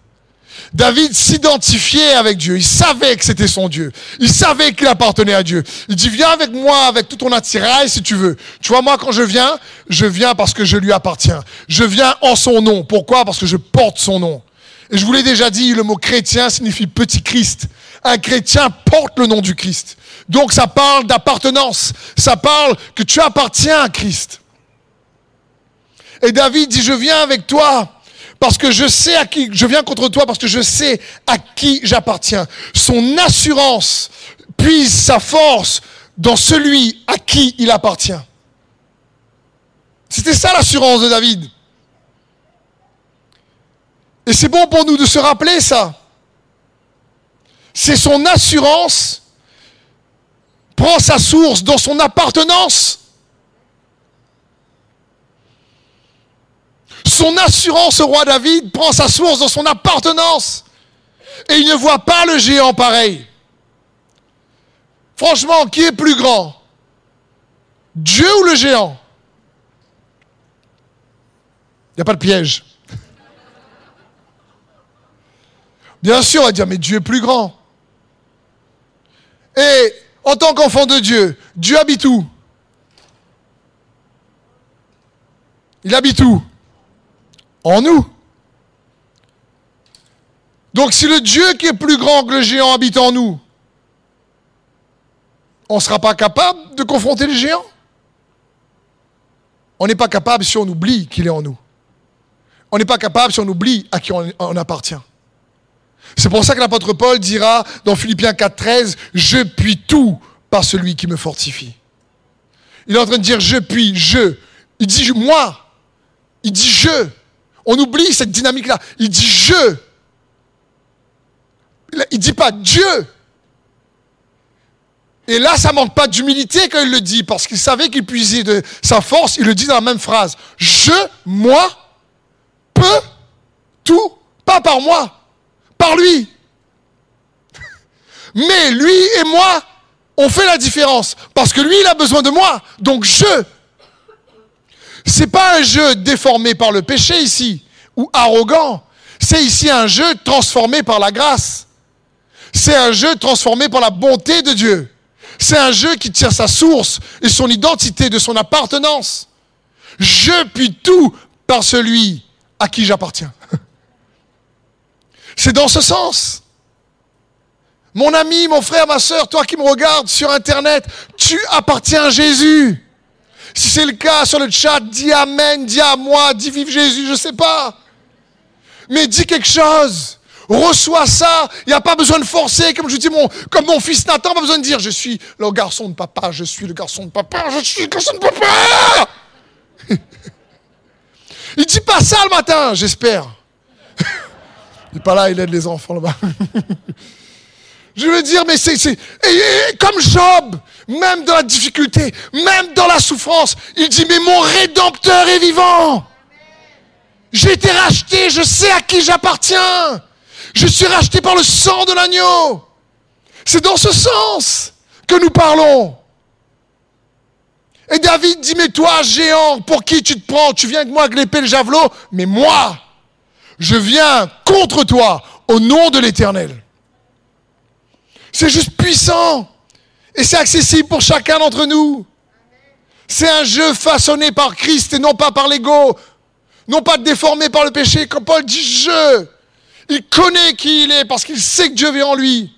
David s'identifiait avec Dieu. Il savait que c'était son Dieu. Il savait qu'il appartenait à Dieu. Il dit, viens avec moi avec tout ton attirail si tu veux. Tu vois, moi, quand je viens, je viens parce que je lui appartiens. Je viens en son nom. Pourquoi? Parce que je porte son nom. Et je vous l'ai déjà dit, le mot chrétien signifie petit Christ. Un chrétien porte le nom du Christ. Donc ça parle d'appartenance. Ça parle que tu appartiens à Christ. Et David dit, je viens avec toi parce que je sais à qui, je viens contre toi parce que je sais à qui j'appartiens. Son assurance puise sa force dans celui à qui il appartient. C'était ça l'assurance de David. Et c'est bon pour nous de se rappeler ça. C'est son assurance prend sa source dans son appartenance. Son assurance au roi David prend sa source dans son appartenance. Et il ne voit pas le géant pareil. Franchement, qui est plus grand? Dieu ou le géant? Il n'y a pas de piège. Bien sûr, on va dire, mais Dieu est plus grand. Et en tant qu'enfant de Dieu, Dieu habite où? Il habite où? En nous. Donc si le Dieu qui est plus grand que le géant habite en nous, on ne sera pas capable de confronter le géant? On n'est pas capable si on oublie qu'il est en nous. On n'est pas capable si on oublie à qui on appartient. C'est pour ça que l'apôtre Paul dira dans Philippiens 4.13, je puis tout par celui qui me fortifie. Il est en train de dire je puis, je. Il dit moi. Il dit je. On oublie cette dynamique-là. Il dit je. Il dit pas Dieu. Et là, ça manque pas d'humilité quand il le dit, parce qu'il savait qu'il puisait de sa force. Il le dit dans la même phrase. Je, moi, peux tout, pas par moi par lui. Mais lui et moi, on fait la différence. Parce que lui, il a besoin de moi. Donc je. C'est pas un jeu déformé par le péché ici, ou arrogant. C'est ici un jeu transformé par la grâce. C'est un jeu transformé par la bonté de Dieu. C'est un jeu qui tire sa source et son identité de son appartenance. Je puis tout par celui à qui j'appartiens. C'est dans ce sens. Mon ami, mon frère, ma soeur, toi qui me regardes sur Internet, tu appartiens à Jésus. Si c'est le cas sur le chat, dis Amen, dis à moi, dis vive Jésus, je ne sais pas. Mais dis quelque chose. Reçois ça. Il n'y a pas besoin de forcer, comme je dis, comme mon fils Nathan, pas besoin de dire, je suis le garçon de papa, je suis le garçon de papa, je suis le garçon de papa. Il dit pas ça le matin, j'espère. Il n'est pas là, il aide les enfants là-bas. Je veux dire, mais c'est, comme Job, même dans la difficulté, même dans la souffrance, il dit, mais mon rédempteur est vivant. J'ai été racheté, je sais à qui j'appartiens. Je suis racheté par le sang de l'agneau. C'est dans ce sens que nous parlons. Et David dit, mais toi, géant, pour qui tu te prends? Tu viens avec moi avec l'épée et le javelot Mais moi, je viens contre toi au nom de l'Éternel. C'est juste puissant. Et c'est accessible pour chacun d'entre nous. C'est un jeu façonné par Christ et non pas par l'ego. Non pas déformé par le péché. Quand Paul dit je, il connaît qui il est parce qu'il sait que Dieu vit en lui.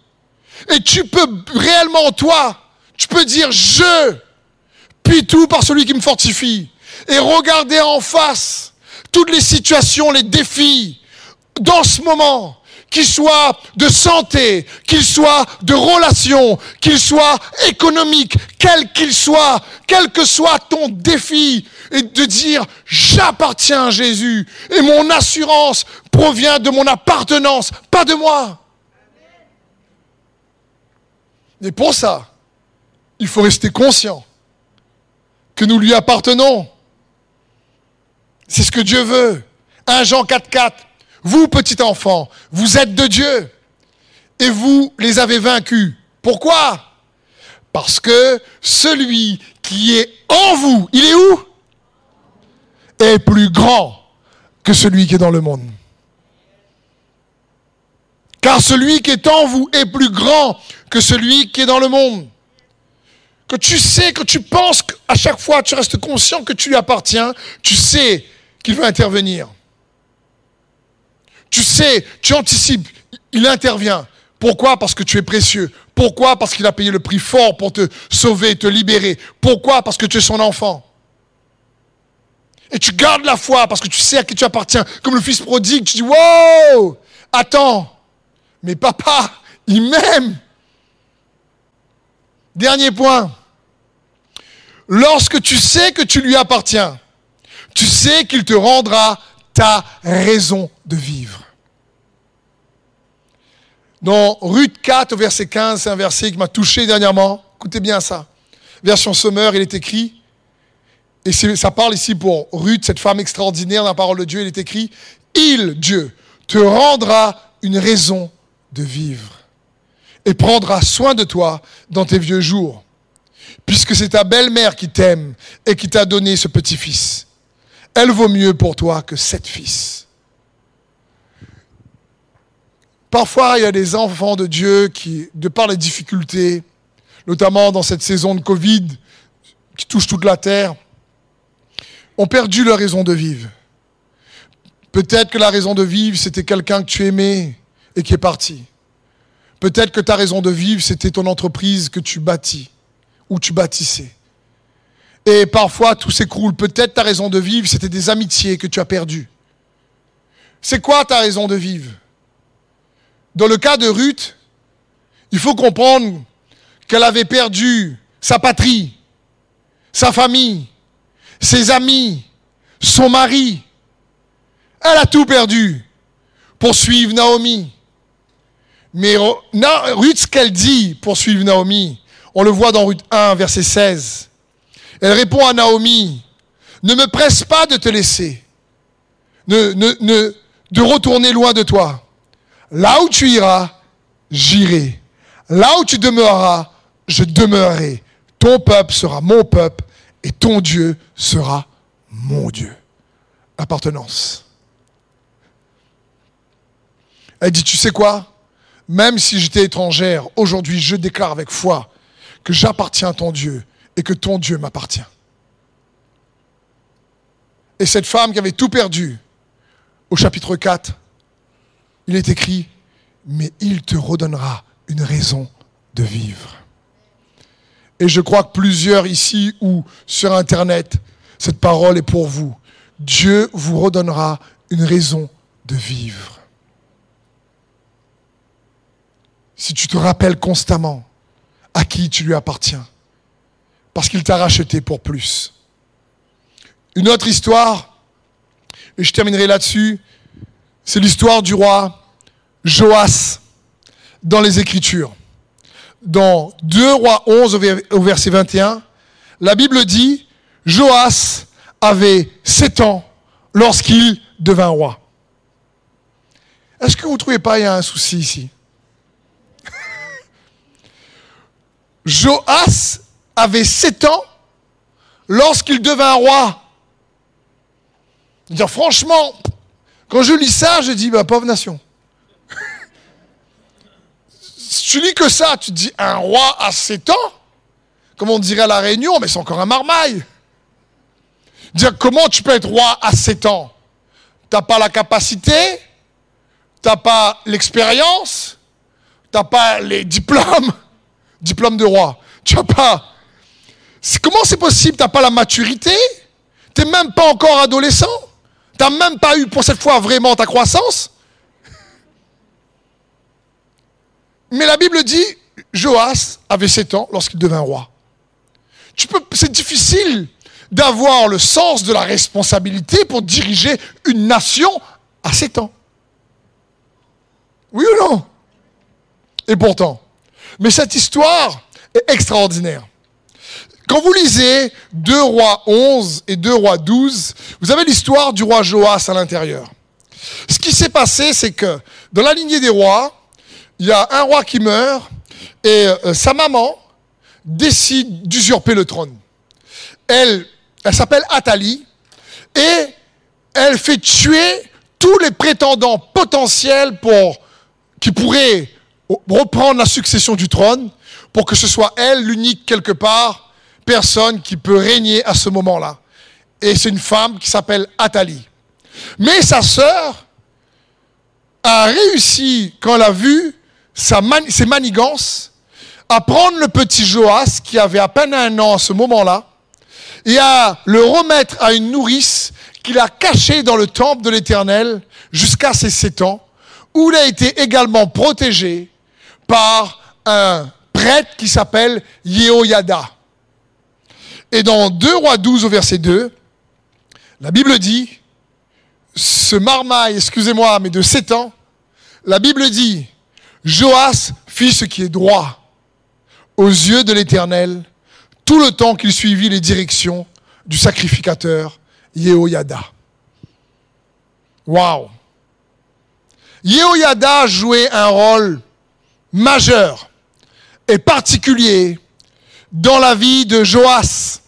Et tu peux réellement, toi, tu peux dire je, puis tout par celui qui me fortifie. et regarder en face toutes les situations, les défis dans ce moment, qu'ils soient de santé, qu'ils soient de relations, qu'ils soient économiques, quels qu'ils soient, quel que soit ton défi, et de dire j'appartiens à Jésus et mon assurance provient de mon appartenance, pas de moi. Et pour ça, il faut rester conscient que nous lui appartenons. C'est ce que Dieu veut. 1 Jean 4.4. Vous, petit enfant, vous êtes de Dieu et vous les avez vaincus. Pourquoi? Parce que celui qui est en vous, il est où? Est plus grand que celui qui est dans le monde. Car celui qui est en vous est plus grand que celui qui est dans le monde. Que tu sais, que tu penses qu'à chaque fois tu restes conscient que tu lui appartiens, tu sais qu'il veut intervenir. Tu sais, tu anticipes, il intervient. Pourquoi? Parce que tu es précieux. Pourquoi? Parce qu'il a payé le prix fort pour te sauver, te libérer. Pourquoi? Parce que tu es son enfant. Et tu gardes la foi parce que tu sais à qui tu appartiens. Comme le fils prodigue, tu dis, wow, attends, mais papa, il m'aime. Dernier point. Lorsque tu sais que tu lui appartiens, tu sais qu'il te rendra ta raison de vivre. Dans Ruth 4, verset 15, c'est un verset qui m'a touché dernièrement. Écoutez bien ça. Version Sommer, il est écrit, et ça parle ici pour Ruth, cette femme extraordinaire dans la parole de Dieu, il est écrit, il, Dieu, te rendra une raison de vivre et prendra soin de toi dans tes vieux jours, puisque c'est ta belle-mère qui t'aime et qui t'a donné ce petit-fils. Elle vaut mieux pour toi que sept fils. Parfois, il y a des enfants de Dieu qui, de par les difficultés, notamment dans cette saison de Covid qui touche toute la terre, ont perdu leur raison de vivre. Peut-être que la raison de vivre, c'était quelqu'un que tu aimais et qui est parti. Peut-être que ta raison de vivre, c'était ton entreprise que tu bâtis ou tu bâtissais. Et parfois, tout s'écroule. Peut-être ta raison de vivre, c'était des amitiés que tu as perdues. C'est quoi ta raison de vivre? Dans le cas de Ruth, il faut comprendre qu'elle avait perdu sa patrie, sa famille, ses amis, son mari. Elle a tout perdu pour suivre Naomi. Mais Ruth, ce qu'elle dit pour suivre Naomi, on le voit dans Ruth 1, verset 16. Elle répond à Naomi, ne me presse pas de te laisser, ne, de retourner loin de toi. Là où tu iras, j'irai. Là où tu demeureras, je demeurerai. Ton peuple sera mon peuple et ton Dieu sera mon Dieu. Appartenance. Elle dit, tu sais quoi? Même si j'étais étrangère, aujourd'hui je déclare avec foi que j'appartiens à ton Dieu et que ton Dieu m'appartient. Et cette femme qui avait tout perdu, au chapitre 4, il est écrit, mais il te redonnera une raison de vivre. Et je crois que plusieurs ici ou sur Internet, cette parole est pour vous. Dieu vous redonnera une raison de vivre. Si tu te rappelles constamment à qui tu lui appartiens, parce qu'il t'a racheté pour plus. Une autre histoire, et je terminerai là-dessus, c'est l'histoire du roi Joas dans les Écritures. Dans 2 rois 11 au verset 21, la Bible dit, Joas avait 7 ans lorsqu'il devint roi. Est-ce que vous ne trouvez pas qu'il y a un souci ici? Joas avait 7 ans lorsqu'il devint roi. Dire franchement, quand je lis ça, je dis, bah, pauvre nation. si tu lis que ça, tu te dis, un roi à 7 ans, comme on dirait à la Réunion, mais c'est encore un marmaille. Dire comment tu peux être roi à 7 ans? T'as pas la capacité, t'as pas l'expérience, t'as pas les diplômes, diplôme de roi. Tu as pas Comment c'est possible? Tu n'as pas la maturité? Tu n'es même pas encore adolescent? Tu n'as même pas eu pour cette fois vraiment ta croissance? Mais la Bible dit, Joas avait 7 ans lorsqu'il devint roi. Tu peux, c'est difficile d'avoir le sens de la responsabilité pour diriger une nation à 7 ans. Oui ou non? Et pourtant. Mais cette histoire est extraordinaire. Quand vous lisez 2 rois 11 et 2 rois 12, vous avez l'histoire du roi Joas à l'intérieur. Ce qui s'est passé, c'est que dans la lignée des rois, il y a un roi qui meurt et euh, sa maman décide d'usurper le trône. Elle, elle s'appelle Athalie et elle fait tuer tous les prétendants potentiels pour, qui pourraient reprendre la succession du trône pour que ce soit elle l'unique quelque part personne qui peut régner à ce moment-là. Et c'est une femme qui s'appelle Athalie. Mais sa sœur a réussi, quand elle a vu ses manigances, à prendre le petit Joas, qui avait à peine un an à ce moment-là, et à le remettre à une nourrice qu'il a cachée dans le temple de l'Éternel jusqu'à ses sept ans, où il a été également protégé par un prêtre qui s'appelle Yehoyada. Et dans 2 Rois 12 au verset 2, la Bible dit, ce marmaille, excusez-moi, mais de 7 ans, la Bible dit, Joas fit ce qui est droit aux yeux de l'Éternel tout le temps qu'il suivit les directions du sacrificateur Yehoyada. Waouh! Yehoyada jouait un rôle majeur et particulier dans la vie de Joas.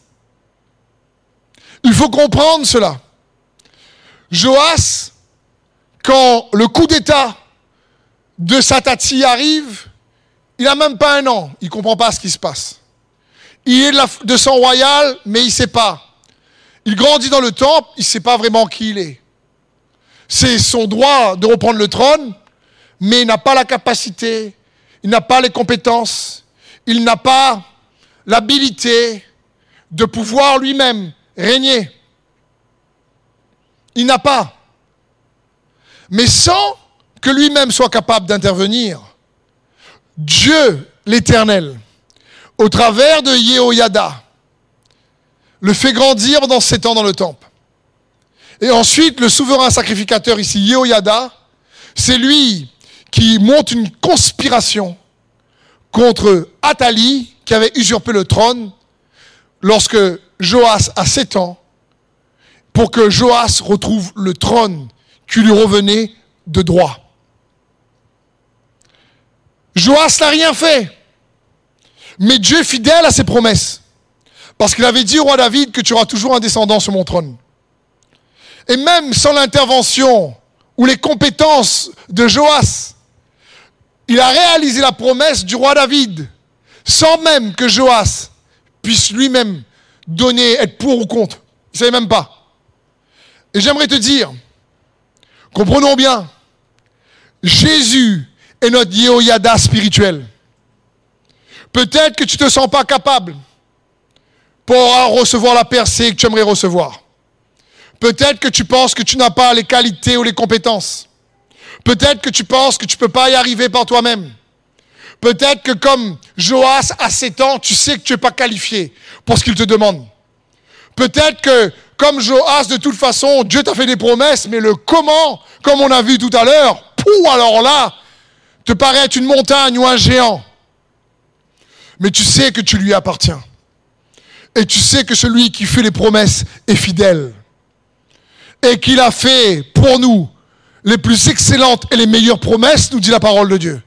Il faut comprendre cela. Joas, quand le coup d'État de Satati arrive, il n'a même pas un an, il ne comprend pas ce qui se passe. Il est de, sang royal, mais il ne sait pas. Il grandit dans le temple, il ne sait pas vraiment qui il est. C'est son droit de reprendre le trône, mais il n'a pas la capacité, il n'a pas les compétences, il n'a pas l'habilité de pouvoir lui-même régner. Il n'a pas. Mais sans que lui-même soit capable d'intervenir, Dieu l'Éternel, au travers de Yehoyada, le fait grandir dans sept ans dans le temple. Et ensuite, le souverain sacrificateur ici, Yehoyada, c'est lui qui monte une conspiration contre Athalie, qui avait usurpé le trône, lorsque Joas a 7 ans pour que Joas retrouve le trône qui lui revenait de droit. Joas n'a rien fait. Mais Dieu est fidèle à ses promesses. Parce qu'il avait dit au roi David que tu auras toujours un descendant sur mon trône. Et même sans l'intervention ou les compétences de Joas, il a réalisé la promesse du roi David, sans même que Joas puisse lui-même donner, être pour ou contre. Il ne savait même pas. Et j'aimerais te dire, comprenons bien, Jésus est notre Yehoyada spirituel. Peut-être que tu ne te sens pas capable pour recevoir la percée que tu aimerais recevoir. Peut-être que tu penses que tu n'as pas les qualités ou les compétences. Peut-être que tu penses que tu ne peux pas y arriver par toi-même. Peut-être que comme Joas à 7 ans, tu sais que tu n'es pas qualifié pour ce qu'il te demande. Peut-être que comme Joas, de toute façon, Dieu t'a fait des promesses, mais le comment, comme on a vu tout à l'heure, pour alors là, te paraît être une montagne ou un géant. Mais tu sais que tu lui appartiens. Et tu sais que celui qui fait les promesses est fidèle. Et qu'il a fait pour nous les plus excellentes et les meilleures promesses, nous dit la parole de Dieu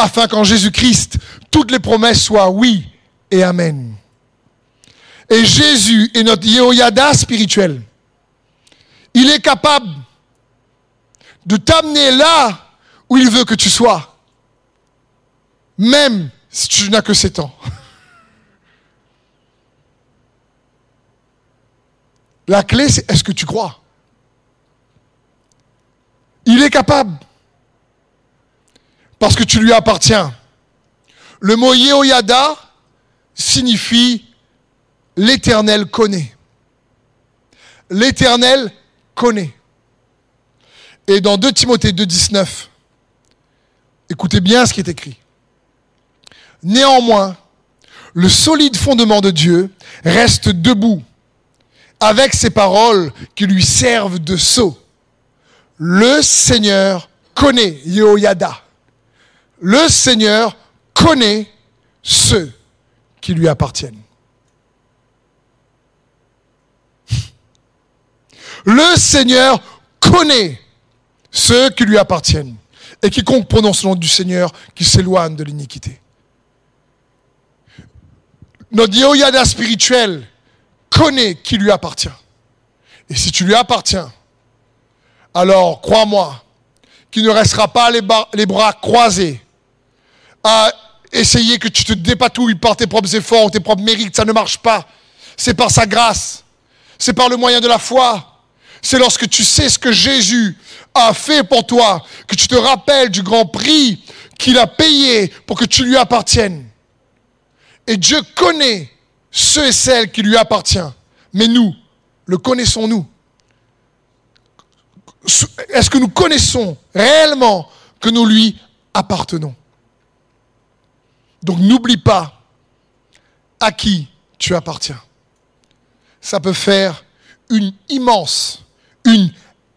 afin qu'en Jésus-Christ, toutes les promesses soient oui et amen. Et Jésus est notre Yehoyada spirituel. Il est capable de t'amener là où il veut que tu sois, même si tu n'as que 7 ans. La clé, c'est est-ce que tu crois? Il est capable parce que tu lui appartiens. Le mot Yehoyada signifie l'Éternel connaît. l'Éternel connaît. Et dans 2 Timothée 2,19, écoutez bien ce qui est écrit. Néanmoins, le solide fondement de Dieu reste debout avec ces paroles qui lui servent de sceau. Le Seigneur connaît, Yoyada. Le Seigneur connaît ceux qui lui appartiennent. Le Seigneur connaît ceux qui lui appartiennent. Et quiconque prononce le nom du Seigneur qui s'éloigne de l'iniquité. Notre Yoyada spirituel connaît qui lui appartient. Et si tu lui appartiens, alors crois-moi qu'il ne restera pas les, bras croisés à essayer que tu te dépatouilles par tes propres efforts, tes propres mérites. Ça ne marche pas. C'est par sa grâce. C'est par le moyen de la foi. C'est lorsque tu sais ce que Jésus a fait pour toi, que tu te rappelles du grand prix qu'il a payé pour que tu lui appartiennes. Et Dieu connaît ceux et celles qui lui appartiennent. Mais nous, le connaissons-nous? Est-ce que nous connaissons réellement que nous lui appartenons? Donc n'oublie pas à qui tu appartiens. Ça peut faire une immense, une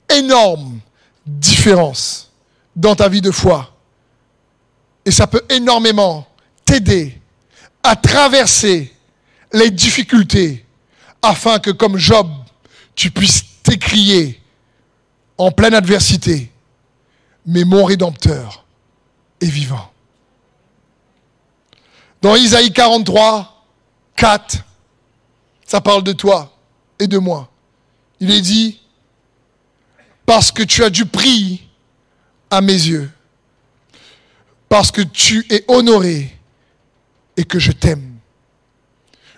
énorme différence dans ta vie de foi. Et ça peut énormément t'aider à traverser les difficultés afin que comme Job, tu puisses t'écrier en pleine adversité, mais mon Rédempteur est vivant. Dans Isaïe 43, 4, ça parle de toi et de moi. Il est dit, parce que tu as du prix à mes yeux, parce que tu es honoré et que je t'aime.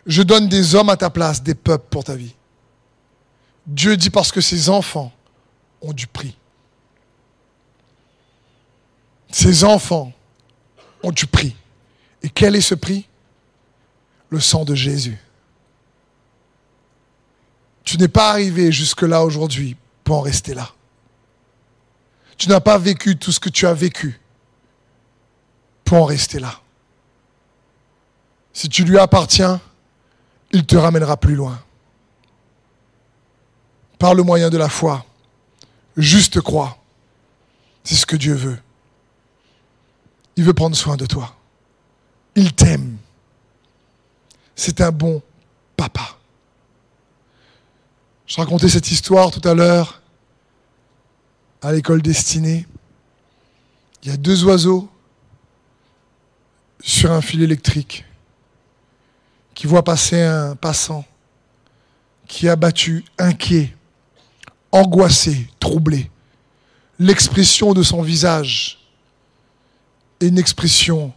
Je donne des hommes à ta place, des peuples pour ta vie. Dieu dit parce que ses enfants ont du prix. Ses enfants ont du prix. Et quel est ce prix? Le sang de Jésus. Tu n'es pas arrivé jusque-là aujourd'hui pour en rester là. Tu n'as pas vécu tout ce que tu as vécu pour en rester là. Si tu lui appartiens, il te ramènera plus loin. Par le moyen de la foi, juste crois. C'est ce que Dieu veut. Il veut prendre soin de toi. Il t'aime. C'est un bon papa. Je racontais cette histoire tout à l'heure à l'école destinée. Il y a deux oiseaux sur un fil électrique qui voit passer un passant qui est abattu, inquiet, angoissé, troublé. L'expression de son visage est une expression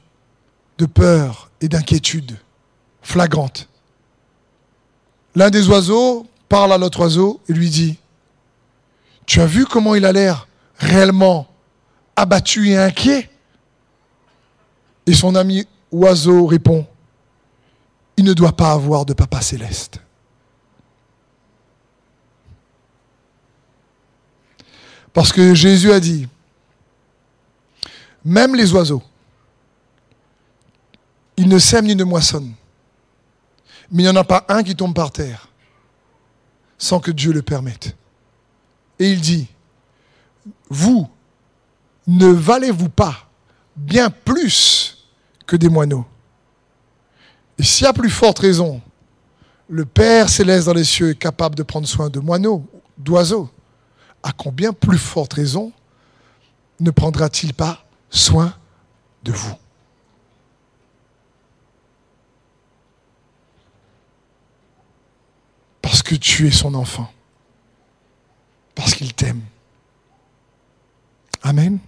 de peur et d'inquiétude flagrante. L'un des oiseaux parle à l'autre oiseau et lui dit, tu as vu comment il a l'air réellement abattu et inquiet? Et son ami oiseau répond, il ne doit pas avoir de papa céleste. Parce que Jésus a dit, même les oiseaux, ils ne sèment ni ne moissonnent, mais il n'y en a pas un qui tombe par terre sans que Dieu le permette. Et il dit, vous ne valez-vous pas bien plus que des moineaux? Et s'il y a plus forte raison, le Père céleste dans les cieux est capable de prendre soin de moineaux, d'oiseaux, à combien plus forte raison ne prendra-t-il pas soin de vous? Parce que tu es son enfant. Parce qu'il t'aime. Amen.